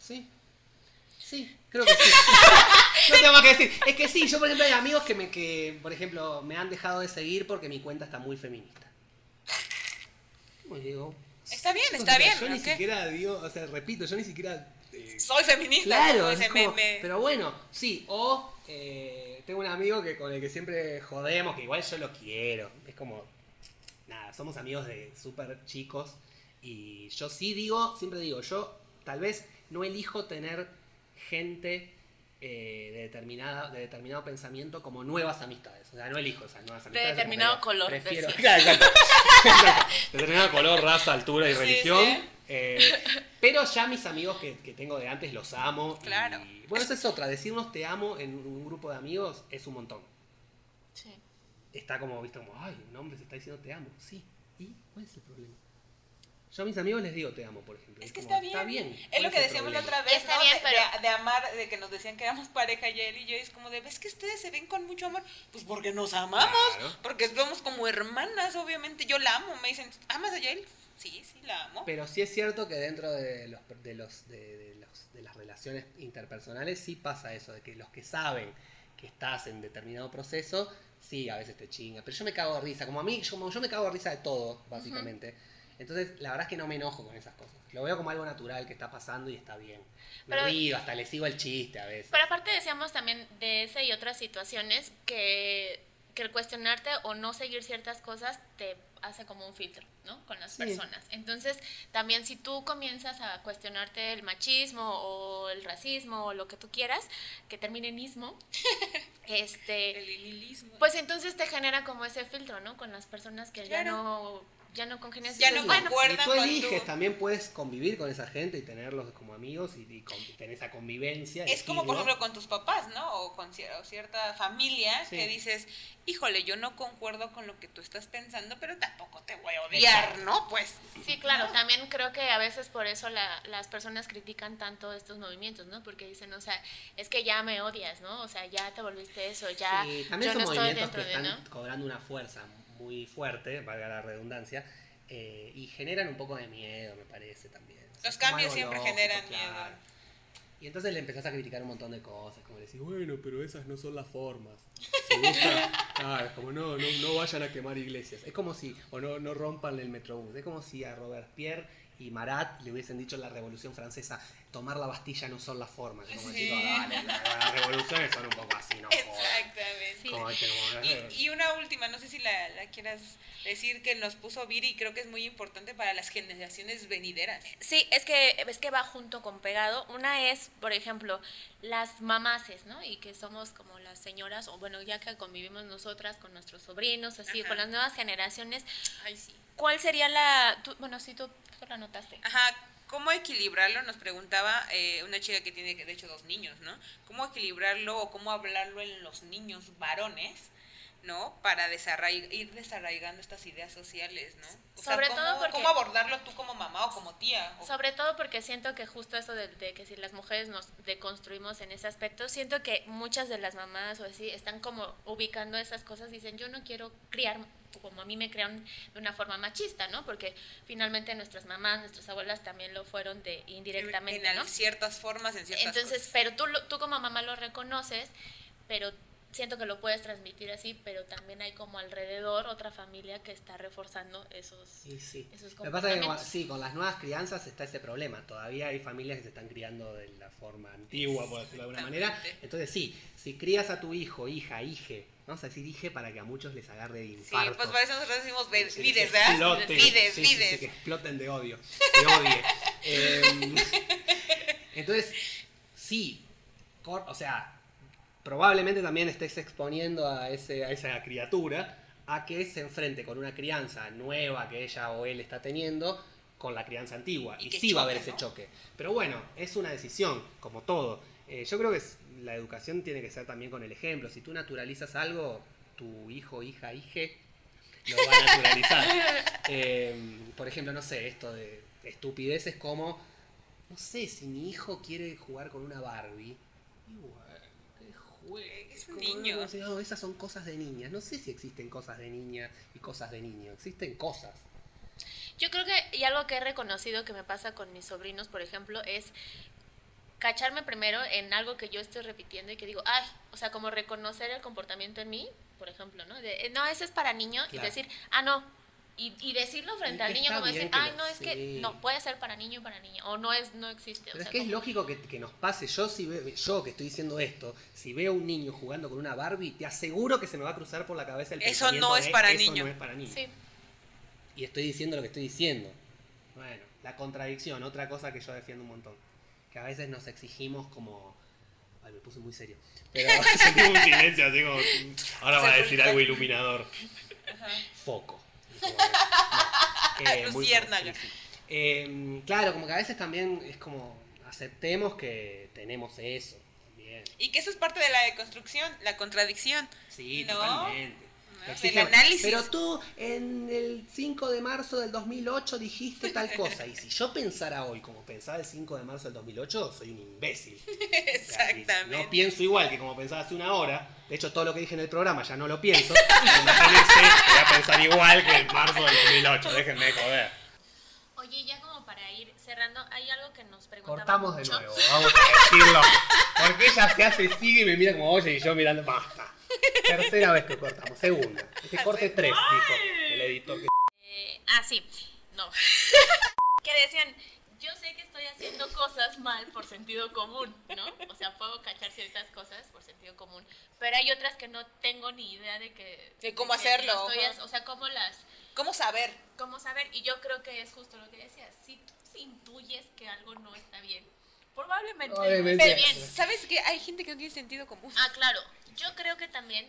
Sí. Sí, creo que sí. no tengo más que decir. Es que sí, yo por ejemplo hay amigos que me que, por ejemplo, me han dejado de seguir porque mi cuenta está muy feminista. Digo, Está bien, chicos, está bien, Yo ni siquiera digo, o sea, repito, yo ni siquiera eh, Soy feminista. Claro, es como- me- pero bueno, sí, o eh, tengo un amigo que con el que siempre jodemos, que igual yo lo quiero, es como, nada, somos amigos de súper chicos y yo sí digo, siempre digo, yo tal vez no elijo tener gente eh, de, determinada, de determinado pensamiento como nuevas amistades, o sea, no elijo esas nuevas amistades. determinado como que color, Prefiero, decías. Claro, exacto. Exacto. determinado color, raza, altura y Sí, religión. sí. Eh, pero ya mis amigos que, que tengo de antes los amo. y- Claro. bueno, esa es otra. Decirnos te amo en un grupo de amigos es un montón. Sí. Está como, viste, como, ay, un hombre se está diciendo te amo. Sí. ¿Y cuál es el problema? Yo a mis amigos les digo te amo, por ejemplo. Es que como, está bien. ¿Cuál Es lo que decíamos la otra vez, Está ¿no? bien, de, pero- de- de amar, de que nos decían que éramos pareja Yael y yo, y es como de, ¿ves que ustedes se ven con mucho amor? Pues porque nos amamos, Claro. porque somos como hermanas, obviamente. Yo la amo, me dicen, ¿amas a Yael? Sí, sí, la amo. Pero sí es cierto que dentro de los de los de, de los de las relaciones interpersonales sí pasa eso, de que los que saben que estás en determinado proceso, sí, a veces te chinga. Pero yo me cago de risa, como a mí, como yo me cago de risa de todo, básicamente. Entonces, la verdad es que no me enojo con esas cosas. Lo veo como algo natural que está pasando y está bien. Me Pero- río, hasta le sigo el chiste a veces. Pero aparte decíamos también de ese y otras situaciones que, que el cuestionarte o no seguir ciertas cosas te hace como un filtro, ¿no? Con las Sí. personas. Entonces, también si tú comienzas a cuestionarte el machismo o el racismo o lo que tú quieras, que termine en ismo, este, El pues entonces te genera como ese filtro, ¿no? Con las personas que ya Claro. no ya no congenias. Ya no bueno, concuerdan y tú con eliges, tu- también puedes convivir con esa gente y tenerlos como amigos y, y con- tener esa convivencia. Es como, por ejemplo, con tus papás, ¿no? O con cier- o cierta familia Sí. que dices, híjole, yo no concuerdo con lo que tú estás pensando, pero tampoco te voy a odiar. ¿no? Pues. Sí, claro, ¿no? también creo que a veces por eso la- las personas critican tanto estos movimientos, ¿no? Porque dicen, o sea, es que ya me odias, ¿no? O sea, ya te volviste eso, ya Sí, también yo son no estoy movimientos dentro que de, están ¿no? cobrando una fuerza muy fuerte, valga la redundancia, eh, y generan un poco de miedo, me parece también. O sea, Los cambios siempre lógico, generan claro. miedo. Y entonces le empezás a criticar un montón de cosas, como decir, bueno, pero esas no son las formas. Si gusta, claro, es como no, no, no vayan a quemar iglesias. Es como si, o no, no rompan el metrobús. Es como si a Robespierre y Marat le hubiesen dicho en la Revolución Francesa, tomar la Bastilla no son las formas. Como Sí. chicos, dale, la- las revoluciones son un poco así, no. Exactamente. Sí. Y, y una última, no sé si la, la quieras decir, que nos puso Viri, y creo que es muy importante para las generaciones venideras. Sí, es que, es que va junto con pegado. Una es, por ejemplo, las mamaces, ¿no? Y que somos como las señoras, o bueno, ya que convivimos nosotras con nuestros sobrinos, así, Ajá. con las nuevas generaciones, Ay, sí. ¿Cuál sería la... tú- bueno, sí, tú, tú la notaste. Ajá, ¿cómo equilibrarlo? Nos preguntaba eh, una chica que tiene, de hecho, dos niños, ¿no? ¿Cómo equilibrarlo o cómo hablarlo en los niños varones, ¿no? Para desarraig- ir desarraigando estas ideas sociales, ¿no? O sea, Sobre ¿cómo, todo porque- ¿Cómo abordarlo tú como mamá o como tía? O- Sobre todo porque siento que justo eso de, de que si las mujeres nos deconstruimos en ese aspecto, siento que muchas de las mamás o así están como ubicando esas cosas dicen, yo no quiero criar como a mí me crearon de una forma machista, ¿no? Porque finalmente nuestras mamás, nuestras abuelas también lo fueron de indirectamente, en ¿no? ciertas formas, en ciertas Entonces, cosas. pero tú, tú como mamá lo reconoces, pero siento que lo puedes transmitir así, pero también hay como alrededor otra familia que está reforzando esos, Y sí. esos Lo que pasa es que sí, con las nuevas crianzas está ese problema. Todavía hay familias que se están criando de la forma antigua, por decirlo de alguna manera. Entonces sí, si crías a tu hijo, hija, hije, vamos a decir hije para que a muchos les agarre de Sí, pues por eso nosotros decimos vides, ¿verdad? exploten. Vides, Sí, sí, sí, vides. que exploten de odio. De odie. Em, entonces, sí, cor- o sea, probablemente también estés exponiendo a, ese, a esa criatura a que se enfrente con una crianza nueva que ella o él está teniendo con la crianza antigua. Y sí va a haber ese ¿no? choque. Pero bueno, es una decisión, como todo. Eh, yo creo que la educación tiene que ser también con el ejemplo. Si tú naturalizas algo, tu hijo, hija, hije lo va a naturalizar. Eh, por ejemplo, no sé, esto de estupideces como, no sé, si mi hijo quiere jugar con una Barbie, juegue. Es un niño. no, esas son cosas de niñas. No sé si existen cosas de niña y cosas de niño. Existen cosas. Yo creo que, y algo que he reconocido que me pasa con mis sobrinos, por ejemplo, es cacharme primero en algo que yo estoy repitiendo y que digo, ay, o sea, como reconocer el comportamiento en mí, por ejemplo, ¿no? De, no, ese es para niño y decir, ah, no. Y, y decirlo frente Y al que niño como decir, que ay, no, es que no, puede ser para niño y para niña, o no es, no existe. Pero o es sea, que es como- lógico que, que nos pase. Yo, si ve- yo que estoy diciendo esto, si veo a un niño jugando con una Barbie, te aseguro que se me va a cruzar por la cabeza el Eso pensamiento no es de, para "Eso niño". no es para niño. Sí, Y estoy diciendo lo que estoy diciendo. Bueno, la contradicción, otra cosa que yo defiendo un montón. Que a veces nos exigimos como. Ay, me puse muy serio. Pero sentí un silencio así como. Ahora va a decir algo iluminador. Foco. No. Eh, muy Luciérnaga. sí. Eh, claro, como que a veces también es como. Aceptemos que tenemos eso. También. Y que eso es parte de la deconstrucción, la contradicción. Sí, ¿No? totalmente. Del análisis. Pero tú en el 5 de marzo del 2008 dijiste tal cosa. Y si yo pensara hoy como pensaba el 5 de marzo del 2008, soy un imbécil. O sea, Exactamente. No pienso igual que como pensaba hace una hora. De hecho, todo lo que dije en el programa ya no lo pienso. Imagínense, voy a pensar igual que en marzo del 2008. Déjenme de joder. Oye, ya como para ir cerrando, hay algo que nos preguntaban Cortamos de nuevo, vamos a decirlo. Porque ella se hace, sigue y me mira como oye y yo mirando, basta. Tercera vez que cortamos, segunda. Este corte tres, dijo el editor que Eh, ah, sí, no. que decían, yo sé que estoy haciendo cosas mal por sentido común, ¿no? O sea, puedo cachar ciertas cosas por sentido común, pero hay otras que no tengo ni idea de que... De cómo que hacerlo, lo estoy o sea, cómo las... ¿Cómo saber? cómo saber, y yo creo que es justo lo que decías, si tú intuyes que algo no está bien, probablemente, Probablemente. no esté bien. ¿sabes que Hay gente que no tiene sentido común. Ah, claro. Yo creo que también,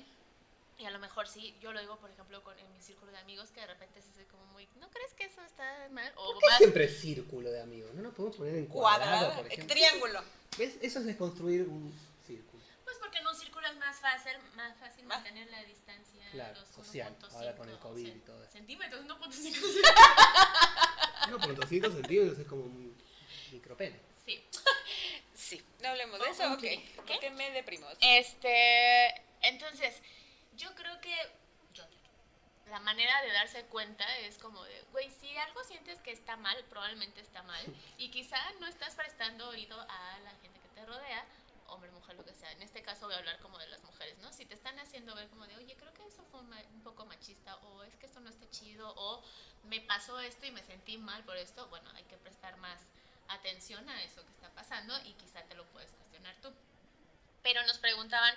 y a lo mejor sí, yo lo digo, por ejemplo, con, en mi círculo de amigos, que de repente se soy como muy, ¿no crees que eso está mal? O ¿Por qué vas- siempre círculo de amigos? ¿No nos podemos poner en cuadrado, Cuadrado, por eh, ejemplo? triángulo. ¿Ves? Eso es desconstruir un círculo. Pues porque en un círculo es más fácil, más fácil Más- mantener la distancia. Claro, los social, 1.5 ahora con el COVID y todo eso. Centímetros, 1.5. 1.5 centímetros es como un micropene. sí. Sí, no hablemos de Oh, eso, ok. Porque me deprimo. Este, entonces, yo creo que yo- la manera de darse cuenta es como de, güey, si algo sientes que está mal, probablemente está mal, y quizá no estás prestando oído a la gente que te rodea, hombre, mujer, lo que sea. En este caso voy a hablar como de las mujeres, ¿no? Si te están haciendo ver como de, oye, creo que eso fue ma- un poco machista, o es que esto no está chido, o me pasó esto y me sentí mal por esto, bueno, hay que prestar más atención a eso que está pasando y quizá te lo puedes cuestionar tú. Pero nos preguntaban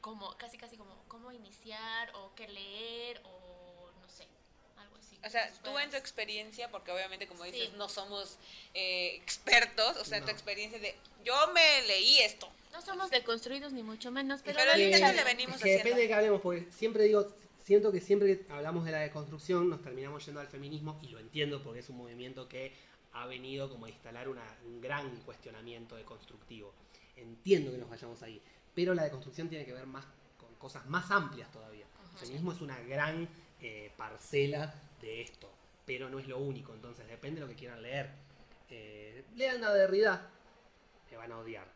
como, casi casi como, cómo iniciar o qué leer o no sé, algo así. O sea, tú en tu experiencia, porque obviamente como dices, Sí. no somos eh, expertos, o sea, No. tu experiencia de, yo me leí esto. No somos deconstruidos ni mucho menos, pero, Pero chance. le venimos que depende de qué hablemos, porque siempre digo, siento que siempre que hablamos de la deconstrucción nos terminamos yendo al feminismo, y lo entiendo porque es un movimiento que ha venido como a instalar una- un gran cuestionamiento deconstructivo. Entiendo que nos vayamos ahí, pero la deconstrucción tiene que ver más con cosas más amplias todavía. El feminismo es una gran eh, parcela de esto, pero no es lo único, entonces depende de lo que quieran leer. Eh, lean a Derrida, me van a odiar,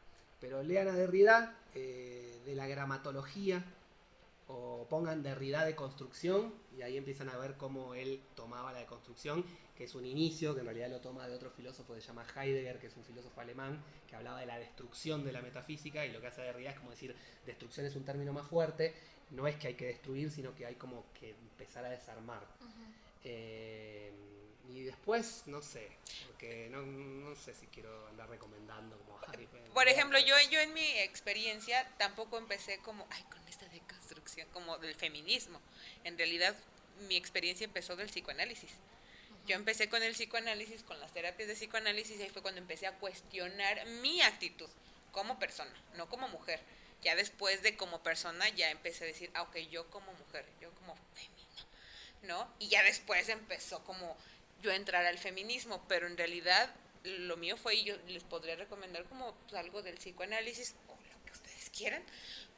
pero lean a Derrida eh, de la gramatología o pongan Derrida de construcción y ahí empiezan a ver cómo él tomaba la deconstrucción, que es un inicio, que en realidad lo toma de otro filósofo que se llama Heidegger, que es un filósofo alemán, que hablaba de la destrucción de la metafísica y lo que hace Derrida es como decir, destrucción es un término más fuerte, no es que hay que destruir, sino que hay como que empezar a desarmar. Eh, y después, no sé, porque no, no, sé si quiero andar recomendando como Harry Por ejemplo, yo, yo en mi experiencia tampoco empecé como, ay, con esta deconstrucción, como del feminismo. En realidad, mi experiencia empezó del psicoanálisis. Yo empecé con el psicoanálisis, con las terapias de psicoanálisis, y ahí fue cuando empecé a cuestionar mi actitud como persona, no como mujer. Ya después de como persona, ya empecé a decir, ah, ok, yo como mujer, yo como femenina, ¿no? Y ya después empezó como yo entrar al feminismo, pero en realidad lo mío fue, y yo les podría recomendar como pues, algo del psicoanálisis, o lo que ustedes quieran,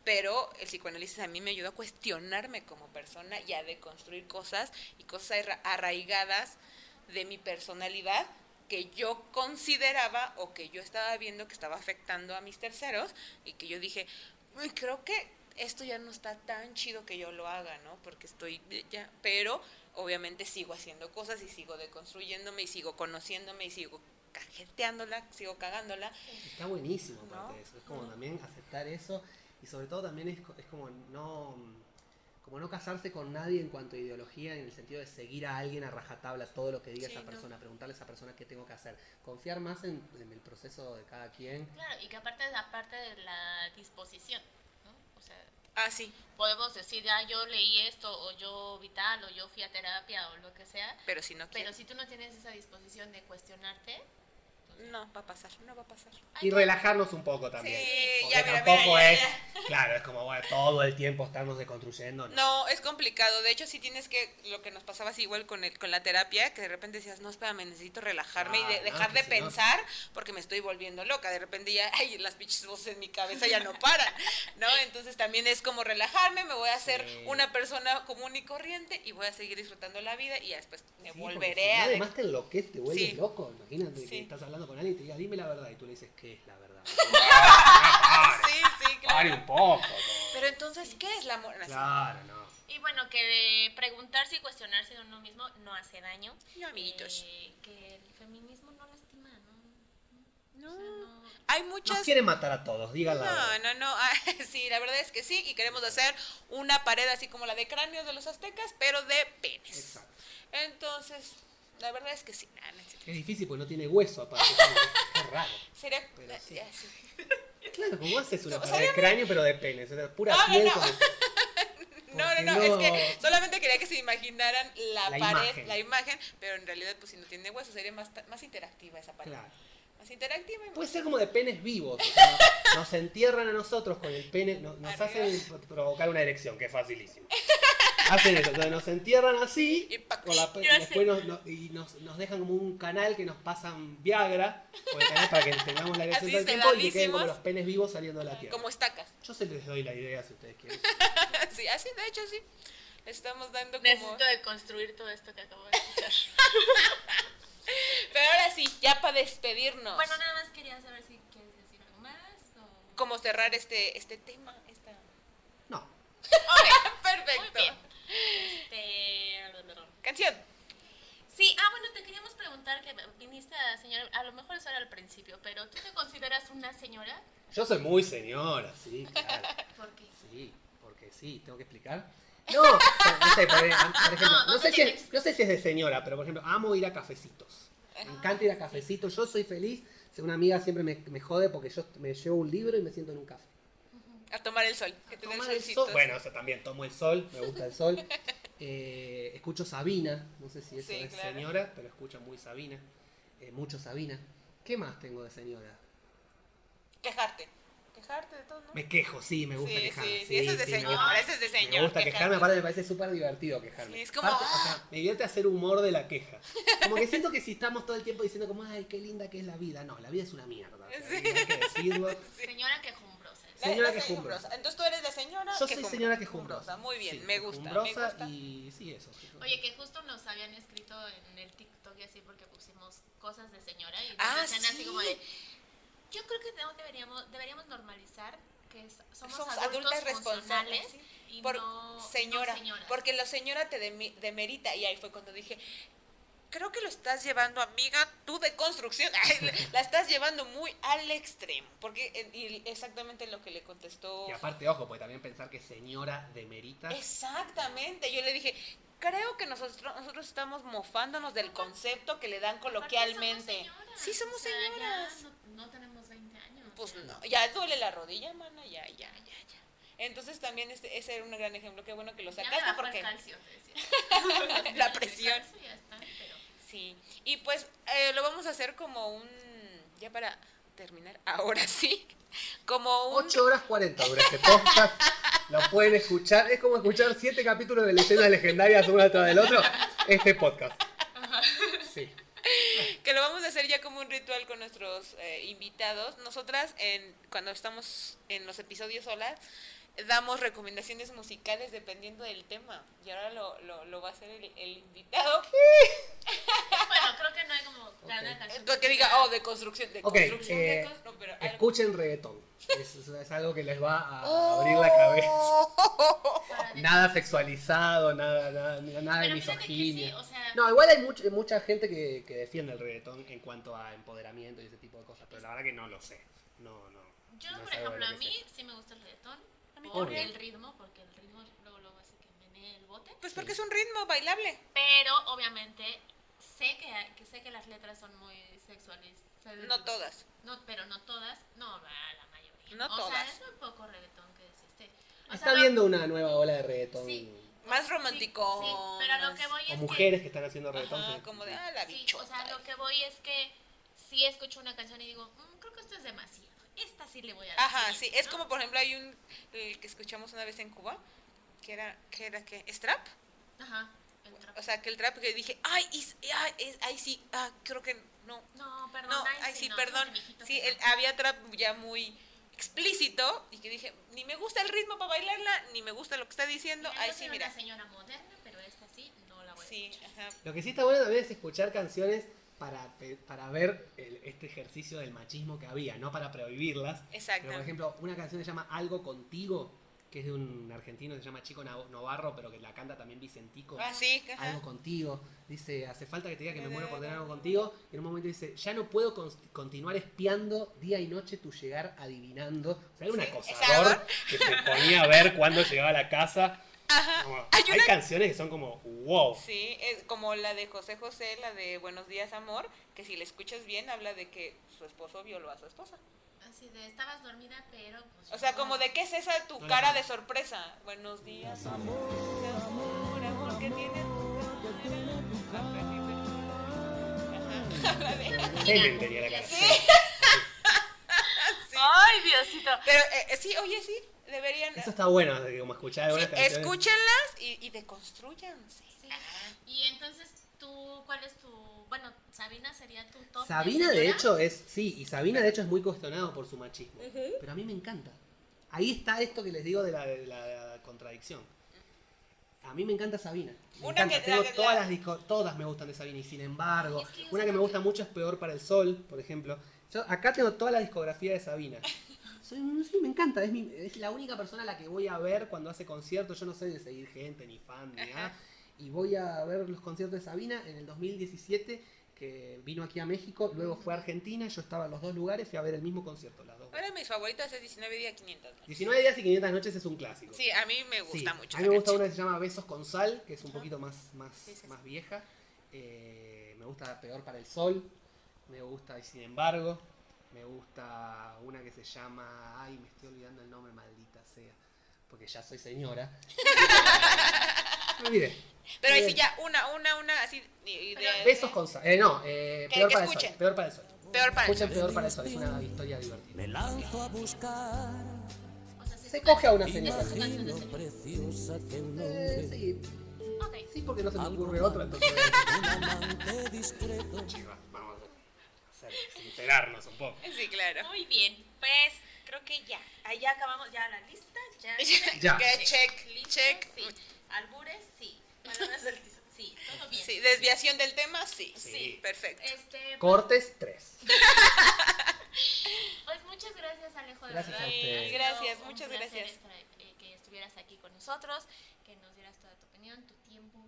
pero el psicoanálisis a mí me ayudó a cuestionarme como persona y a deconstruir cosas y cosas arraigadas de mi personalidad que yo consideraba o que yo estaba viendo que estaba afectando a mis terceros y que yo dije, creo que esto ya no está tan chido que yo lo haga, ¿no? Porque estoy ya, pero obviamente sigo haciendo cosas y sigo deconstruyéndome y sigo conociéndome y sigo cajeteándola, sigo cagándola. Está buenísimo aparte de eso, es como también aceptar eso y sobre todo también es, es como no como no casarse con nadie en cuanto a ideología, en el sentido de seguir a alguien a rajatabla todo lo que diga esa persona, preguntarle a esa persona qué tengo que hacer, confiar más en, en, el proceso de cada quien. Claro, y que aparte, aparte de la disposición, Ah, sí. Podemos decir, ya yo leí esto, o yo vital, o yo fui a terapia, o lo que sea. Pero si no Pero si tú no tienes esa disposición de cuestionarte, no va a pasar, no va a pasar. Y relajarnos un poco también. Sí, ya, tampoco es, claro, es como bueno, todo el tiempo estarnos deconstruyendo. ¿no? no, es complicado. De hecho, sí tienes que, lo que nos pasaba así igual con, el, con la terapia, que de repente decías, no, espérame, necesito relajarme y dejar de pensar porque me estoy volviendo loca. De repente ya, ay, las pinches voces en mi cabeza ya no paran, ¿no? Entonces también es como relajarme, me voy a hacer una persona común y corriente y voy a seguir disfrutando la vida y después me volveré a... Además te enloqueces, te vuelves loco, imagínate que estás hablando con alguien y te diga, dime la verdad, y tú le dices, ¿qué es la verdad? sí, sí, claro. un poco. Pero entonces, ¿qué es la amor? Claro, no. Y bueno, que de preguntarse y cuestionarse de uno mismo no hace daño. No, amiguitos. Eh, que el feminismo no lastima, ¿no? No. Hay muchas. Nos quieren matar a todos, díganlo. No, no, no. Ah, sí, la verdad es que sí. Y queremos hacer una pared así como la de cráneos de los aztecas, pero de penes. Exacto. Entonces, la verdad es que sí. es difícil porque no tiene hueso aparte. es raro. Sería. sí. Claro, ¿cómo haces una pared de cráneo pero de pene? O pura piel. No, no, no, es que solamente quería que se imaginaran la, pared, la imagen, pero en realidad, pues si no tiene hueso, sería más, más interactiva esa pared. Claro. Más interactiva y Puede ser como de penes vivos. nos, entierran a nosotros con el pene, nos, nos hacen provocar una erección, que es facilísimo. Hacen eso, entonces nos entierran así y, después nos, y nos, nos, dejan como un canal que nos pasan Viagra para que tengamos la erección todo el tiempo y queden como los penes vivos saliendo de la tierra. Como estacas. Yo se les doy la idea si ustedes quieren. sí, así, de hecho sí. Estamos dando como... Necesito de construir todo esto que acabo de escuchar. Pero ahora sí, ya para despedirnos. Bueno, nada más quería saber si quieres decir algo más o... ¿Cómo cerrar este, este tema? Esta... No. Ok, perfecto. Este... Canción. Sí, ah, bueno, te queríamos preguntar que viniste a señora, a lo mejor eso era al principio, pero ¿tú te consideras una señora? Yo soy muy señora, sí, claro. ¿Por qué? Sí, porque sí, tengo que explicar. No, no sé, por, ejemplo, no, sé si es, no, sé si es, de señora, pero por ejemplo, amo ir a cafecitos. Me encanta ir a cafecitos, yo soy feliz. Una amiga siempre me, me jode porque yo me llevo un libro y me siento en un café. A tomar el sol. Que tomar el sol. Bueno, o también tomo el sol, me gusta el sol. Eh, escucho Sabina, no sé si eso es señora, pero escucho muy Sabina. Eh, mucho Sabina. ¿Qué más tengo de señora? Quejarte. Quejarte de todo, ¿no? Me quejo, sí, me gusta quejarme. Sí, sí, eso es de señor, eso es de señor. Me gusta quejarme, aparte me parece súper divertido quejarme. es como... o sea, me divierte hacer humor de la queja. Como que siento que si estamos todo el tiempo diciendo como, ay, qué linda que es la vida. No, la vida es una mierda. O sea, hay que decirlo. Señora quejumbrosa. Señora quejumbrosa. Entonces tú eres la señora Yo soy señora quejumbrosa. Muy bien, me, gusta, me gusta. y sí, eso. Oye, que justo nos habían escrito en el TikTok y así porque pusimos cosas de señora y ah, así como de... Yo creo que no deberíamos, deberíamos normalizar que somos, adultos adultas responsables y por no señora, no señoras. porque la señora te demerita y ahí fue cuando dije, creo que lo estás llevando, amiga, tú de construcción, la- estás llevando muy al extremo, porque eh, y exactamente lo que le contestó. Y aparte, ojo, porque también pensar que señora demerita. Exactamente, yo le dije, creo que nosotros, nosotros estamos mofándonos del concepto que le dan coloquialmente. somos Sí, somos o sea, ya señoras. no, no tenemos 20 años. Pues no, ya duele la rodilla, mana, ya, ya, ya, ya. Entonces también este, ese era un gran ejemplo, qué bueno que lo Ya me sacaste porque... el calcio, te decía. La El presión. calcio ya está, Sí, y pues eh, lo vamos a hacer como un, ya para terminar, ahora sí, como un... 8 horas 40 dura este podcast. Lo pueden escuchar. Es como escuchar 7 capítulos de leyendas legendarias uno detrás del otro. Este podcast. Sí. que lo vamos a hacer ya como un ritual con nuestros eh, invitados. Nosotras, en, cuando estamos en los episodios solas, damos recomendaciones musicales dependiendo del tema. Y ahora lo, lo, lo va a hacer el, el invitado. Creo que no hay como gran Ok. canción. Que diga, oh, de construcción, de Ok, construcción, de eh, cos- no, pero algo- Escuchen reggaetón. Es, es- algo que les va a Oh. abrir la cabeza. para Nada sexualizado, nada, nada, nada de que sí, misoginia. o sea, No, igual hay much- mucha gente que, que defiende el reggaetón en cuanto a empoderamiento y ese tipo de cosas, pero la verdad que no lo sé. No, no. yo, no por algo de ejemplo, lo a mí sé. sí me gusta el reggaetón. A mí Por también. el ritmo, porque el ritmo luego, luego hace que menee el bote. Pues porque es un ritmo bailable. Pero obviamente sé que, hay- que sé que las letras son muy sexuales. No todas. No, pero no todas. No, la, mayoría. No o todas. sea, es muy poco reggaetón que es este. O Está sea, lo- viendo una nueva ola de reggaetón. Sí. Más sí, romántico. Sí, pero a lo que voy O es mujeres que están haciendo reggaetón. Ajá, sí. como de, ah, la que... Sí, bichota. o sea, lo que voy es que sí escucho una canción y digo, "Mm, creo que esto es demasiado. Esta sí le voy a Ajá, decir", sí. Es ¿no? como, por ejemplo, hay un el que escuchamos una vez en Cuba, que era, que era que ¿Strap? Ajá. O sea, que el trap que dije, ay, is- ay, es- ay, sí, ah, creo que no. No, perdón. No, ay, ay, sí, no, perdón. Sí, el- había trap ya muy explícito y que dije, ni me gusta el ritmo para bailarla, ni me gusta lo que está diciendo. Mira, Ay, yo sí, mira. una señora moderna, pero esta sí no la voy a Sí, escuchar. ajá. Lo que sí está bueno también es escuchar canciones para, para ver el- este ejercicio del machismo que había, no para prohibirlas. Exacto. Pero, por ejemplo, una canción se llama Algo Contigo, que es de un argentino que se llama Chico Novarro, pero que la canta también Vicentico. Ah, sí, ajá. Algo contigo. Dice, hace falta que te diga que me muero por tener algo contigo. Y en un momento dice, ya no puedo continuar espiando día y noche tu llegar adivinando. O sea, era un Sí, acosador que se ponía a ver cuándo llegaba a la casa. Ajá. Como- Hay hay una- canciones que son como, wow. Sí, es como la de José José, la de Buenos días, amor, que si la escuchas bien habla de que su esposo violó a su esposa. Así de, estabas dormida, pero pues... O sea, como de qué es esa tu cara de sorpresa. Buenos días, amor, amor, amor, ¿qué tenía la cara. Sí. Sí. Ay, Diosito. Pero eh, eh, sí, oye, sí, deberían. Eso está bueno, como escuchar sí, algunas canciones. escúchenlas y, y deconstruyanse. Sí. Y entonces, tú, ¿cuál es tu...? Bueno, Sabina sería tu top Sabina, de hecho, es. Sí, y Sabina, de hecho, es muy cuestionado por su machismo. Pero a mí me encanta. Ahí está esto que les digo de la, de la- de la contradicción. A mí me encanta Sabina. Me Una encanta. que- Tengo la- la- todas las disco- todas me gustan de Sabina. Y sin embargo, es que una que me gusta mucho es Peor para el Sol, por ejemplo. Yo acá tengo toda la discografía de Sabina. Soy, sí, me encanta. Es, mi- es la única persona a la que voy a ver cuando hace conciertos. Yo no soy de seguir gente, ni fan, ni nada. Y voy a ver los conciertos de Sabina en el 2017, que vino aquí a México. Luego fue a Argentina. Yo estaba en los dos lugares. Fui a ver el mismo concierto, las dos de mis favoritas es 19 días 500. noches. 19 días y 500 noches es un clásico. Sí, a mí me Sí, gusta mucho. A mí me gusta una que se llama Besos con Sal, que es un poquito más, más, Sí, sí, sí. más vieja. Eh, me gusta Peor para el Sol. Me gusta Y Sin embargo. Me gusta una que se llama. Ay, me estoy olvidando el nombre, maldita sea. Porque ya soy señora. me olvidé. Pero ahí sí ya, una, una, una, así. de- Pero- Besos con Sal. Eh, no, eh, Peor que para el escuchen. Sol. Peor para el Sol. Peor para el Escuchen sol. Peor para el Sol. Es una historia divertida. Me lanzo a buscar O sea, sí Se coge a una señora. esa es tu canción de lo señora. preciosa que un Eh, hombre, sí, porque no se me ocurre otra, entonces. un amante discreto. Chicos, vamos a hacer- sincerarnos un poco. Sí, claro. Muy bien, pues creo que ya. Ahí ya acabamos ya la lista. Ya. Ya. Que check, check. Sí. Albures, sí. Palabras del sí, todo bien. Sí, desviación del tema, sí. Sí. Perfecto. Este, Cortes 3. pues muchas gracias Alejo, de Gracias a verdad. Gracias, muchas gracias. estar, eh, que estuvieras aquí con nosotros. nosotros, que nos dieras toda tu opinión, tu tiempo.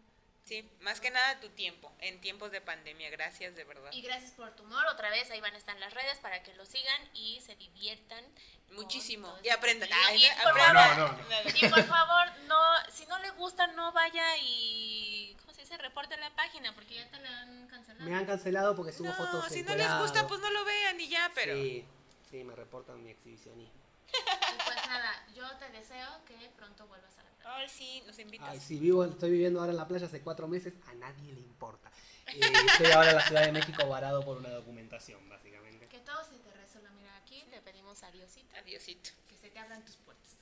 Sí, más que nada tu tiempo, en tiempos de pandemia. Gracias, de verdad. Y gracias por tu humor. Otra vez ahí van a estar las redes para que lo sigan y se diviertan. Muchísimo. y aprendan. Ay, Y por aprendan. favor- No, no, Y por favor, no, si no le gusta, no vaya y, ¿cómo se dice? Reporte la página, porque ya te la han cancelado. Me han cancelado porque subo No, fotos si no les gusta, pues no lo vean y ya, pero. Sí, sí, me reportan mi exhibicionismo. Y pues nada, yo te deseo que pronto vuelvas a. Ay, sí, nos invitas. Ay, sí, vivo, estoy viviendo ahora en la playa hace cuatro meses, a nadie le importa. Eh, estoy ahora en la Ciudad de México varado por una documentación, básicamente. Que todo se te resuelva. Mira, aquí le pedimos a Diosito Adiosito. que se te abran tus puertas.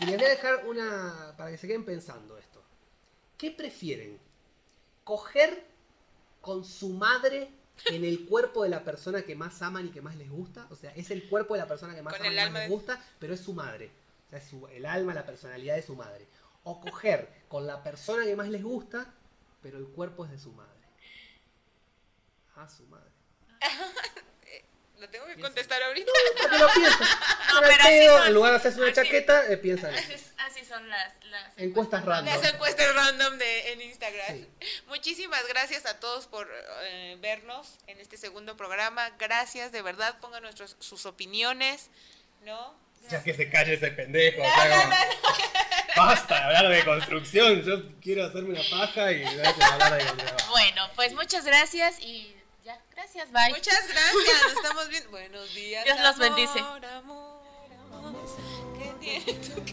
Y les voy a dejar una, para que se queden pensando esto. ¿Qué prefieren? ¿Coger con su madre en el cuerpo de la persona que más aman y que más les gusta? O sea, es el cuerpo de la persona que más aman y más les gusta, pero es su madre. O sea, es su- el alma, la personalidad de su madre. O coger con la persona que más les gusta, pero el cuerpo es de su madre. Ah, su madre. Lo tengo que Piensa. contestar ahorita. Piensen. No, Con el pero así pedo, son. en lugar de hacerse una Así- chaqueta, eh, piensan Así, así son las, las Encuestas random. Las encuestas random de, en Instagram. Sí. Muchísimas gracias a todos por eh, vernos en este segundo programa. Gracias, de verdad. Pongan nuestros, sus opiniones, ¿no? Ya que se calle ese pendejo. o sea, como, Basta de hablar de construcción. Yo quiero hacerme una paja y hablar de construcción. Bueno, pues muchas gracias y ya, gracias, bye. Muchas gracias. Estamos viendo. Buenos días. Dios los bendice. Amor, amor. ¿Qué tiene tu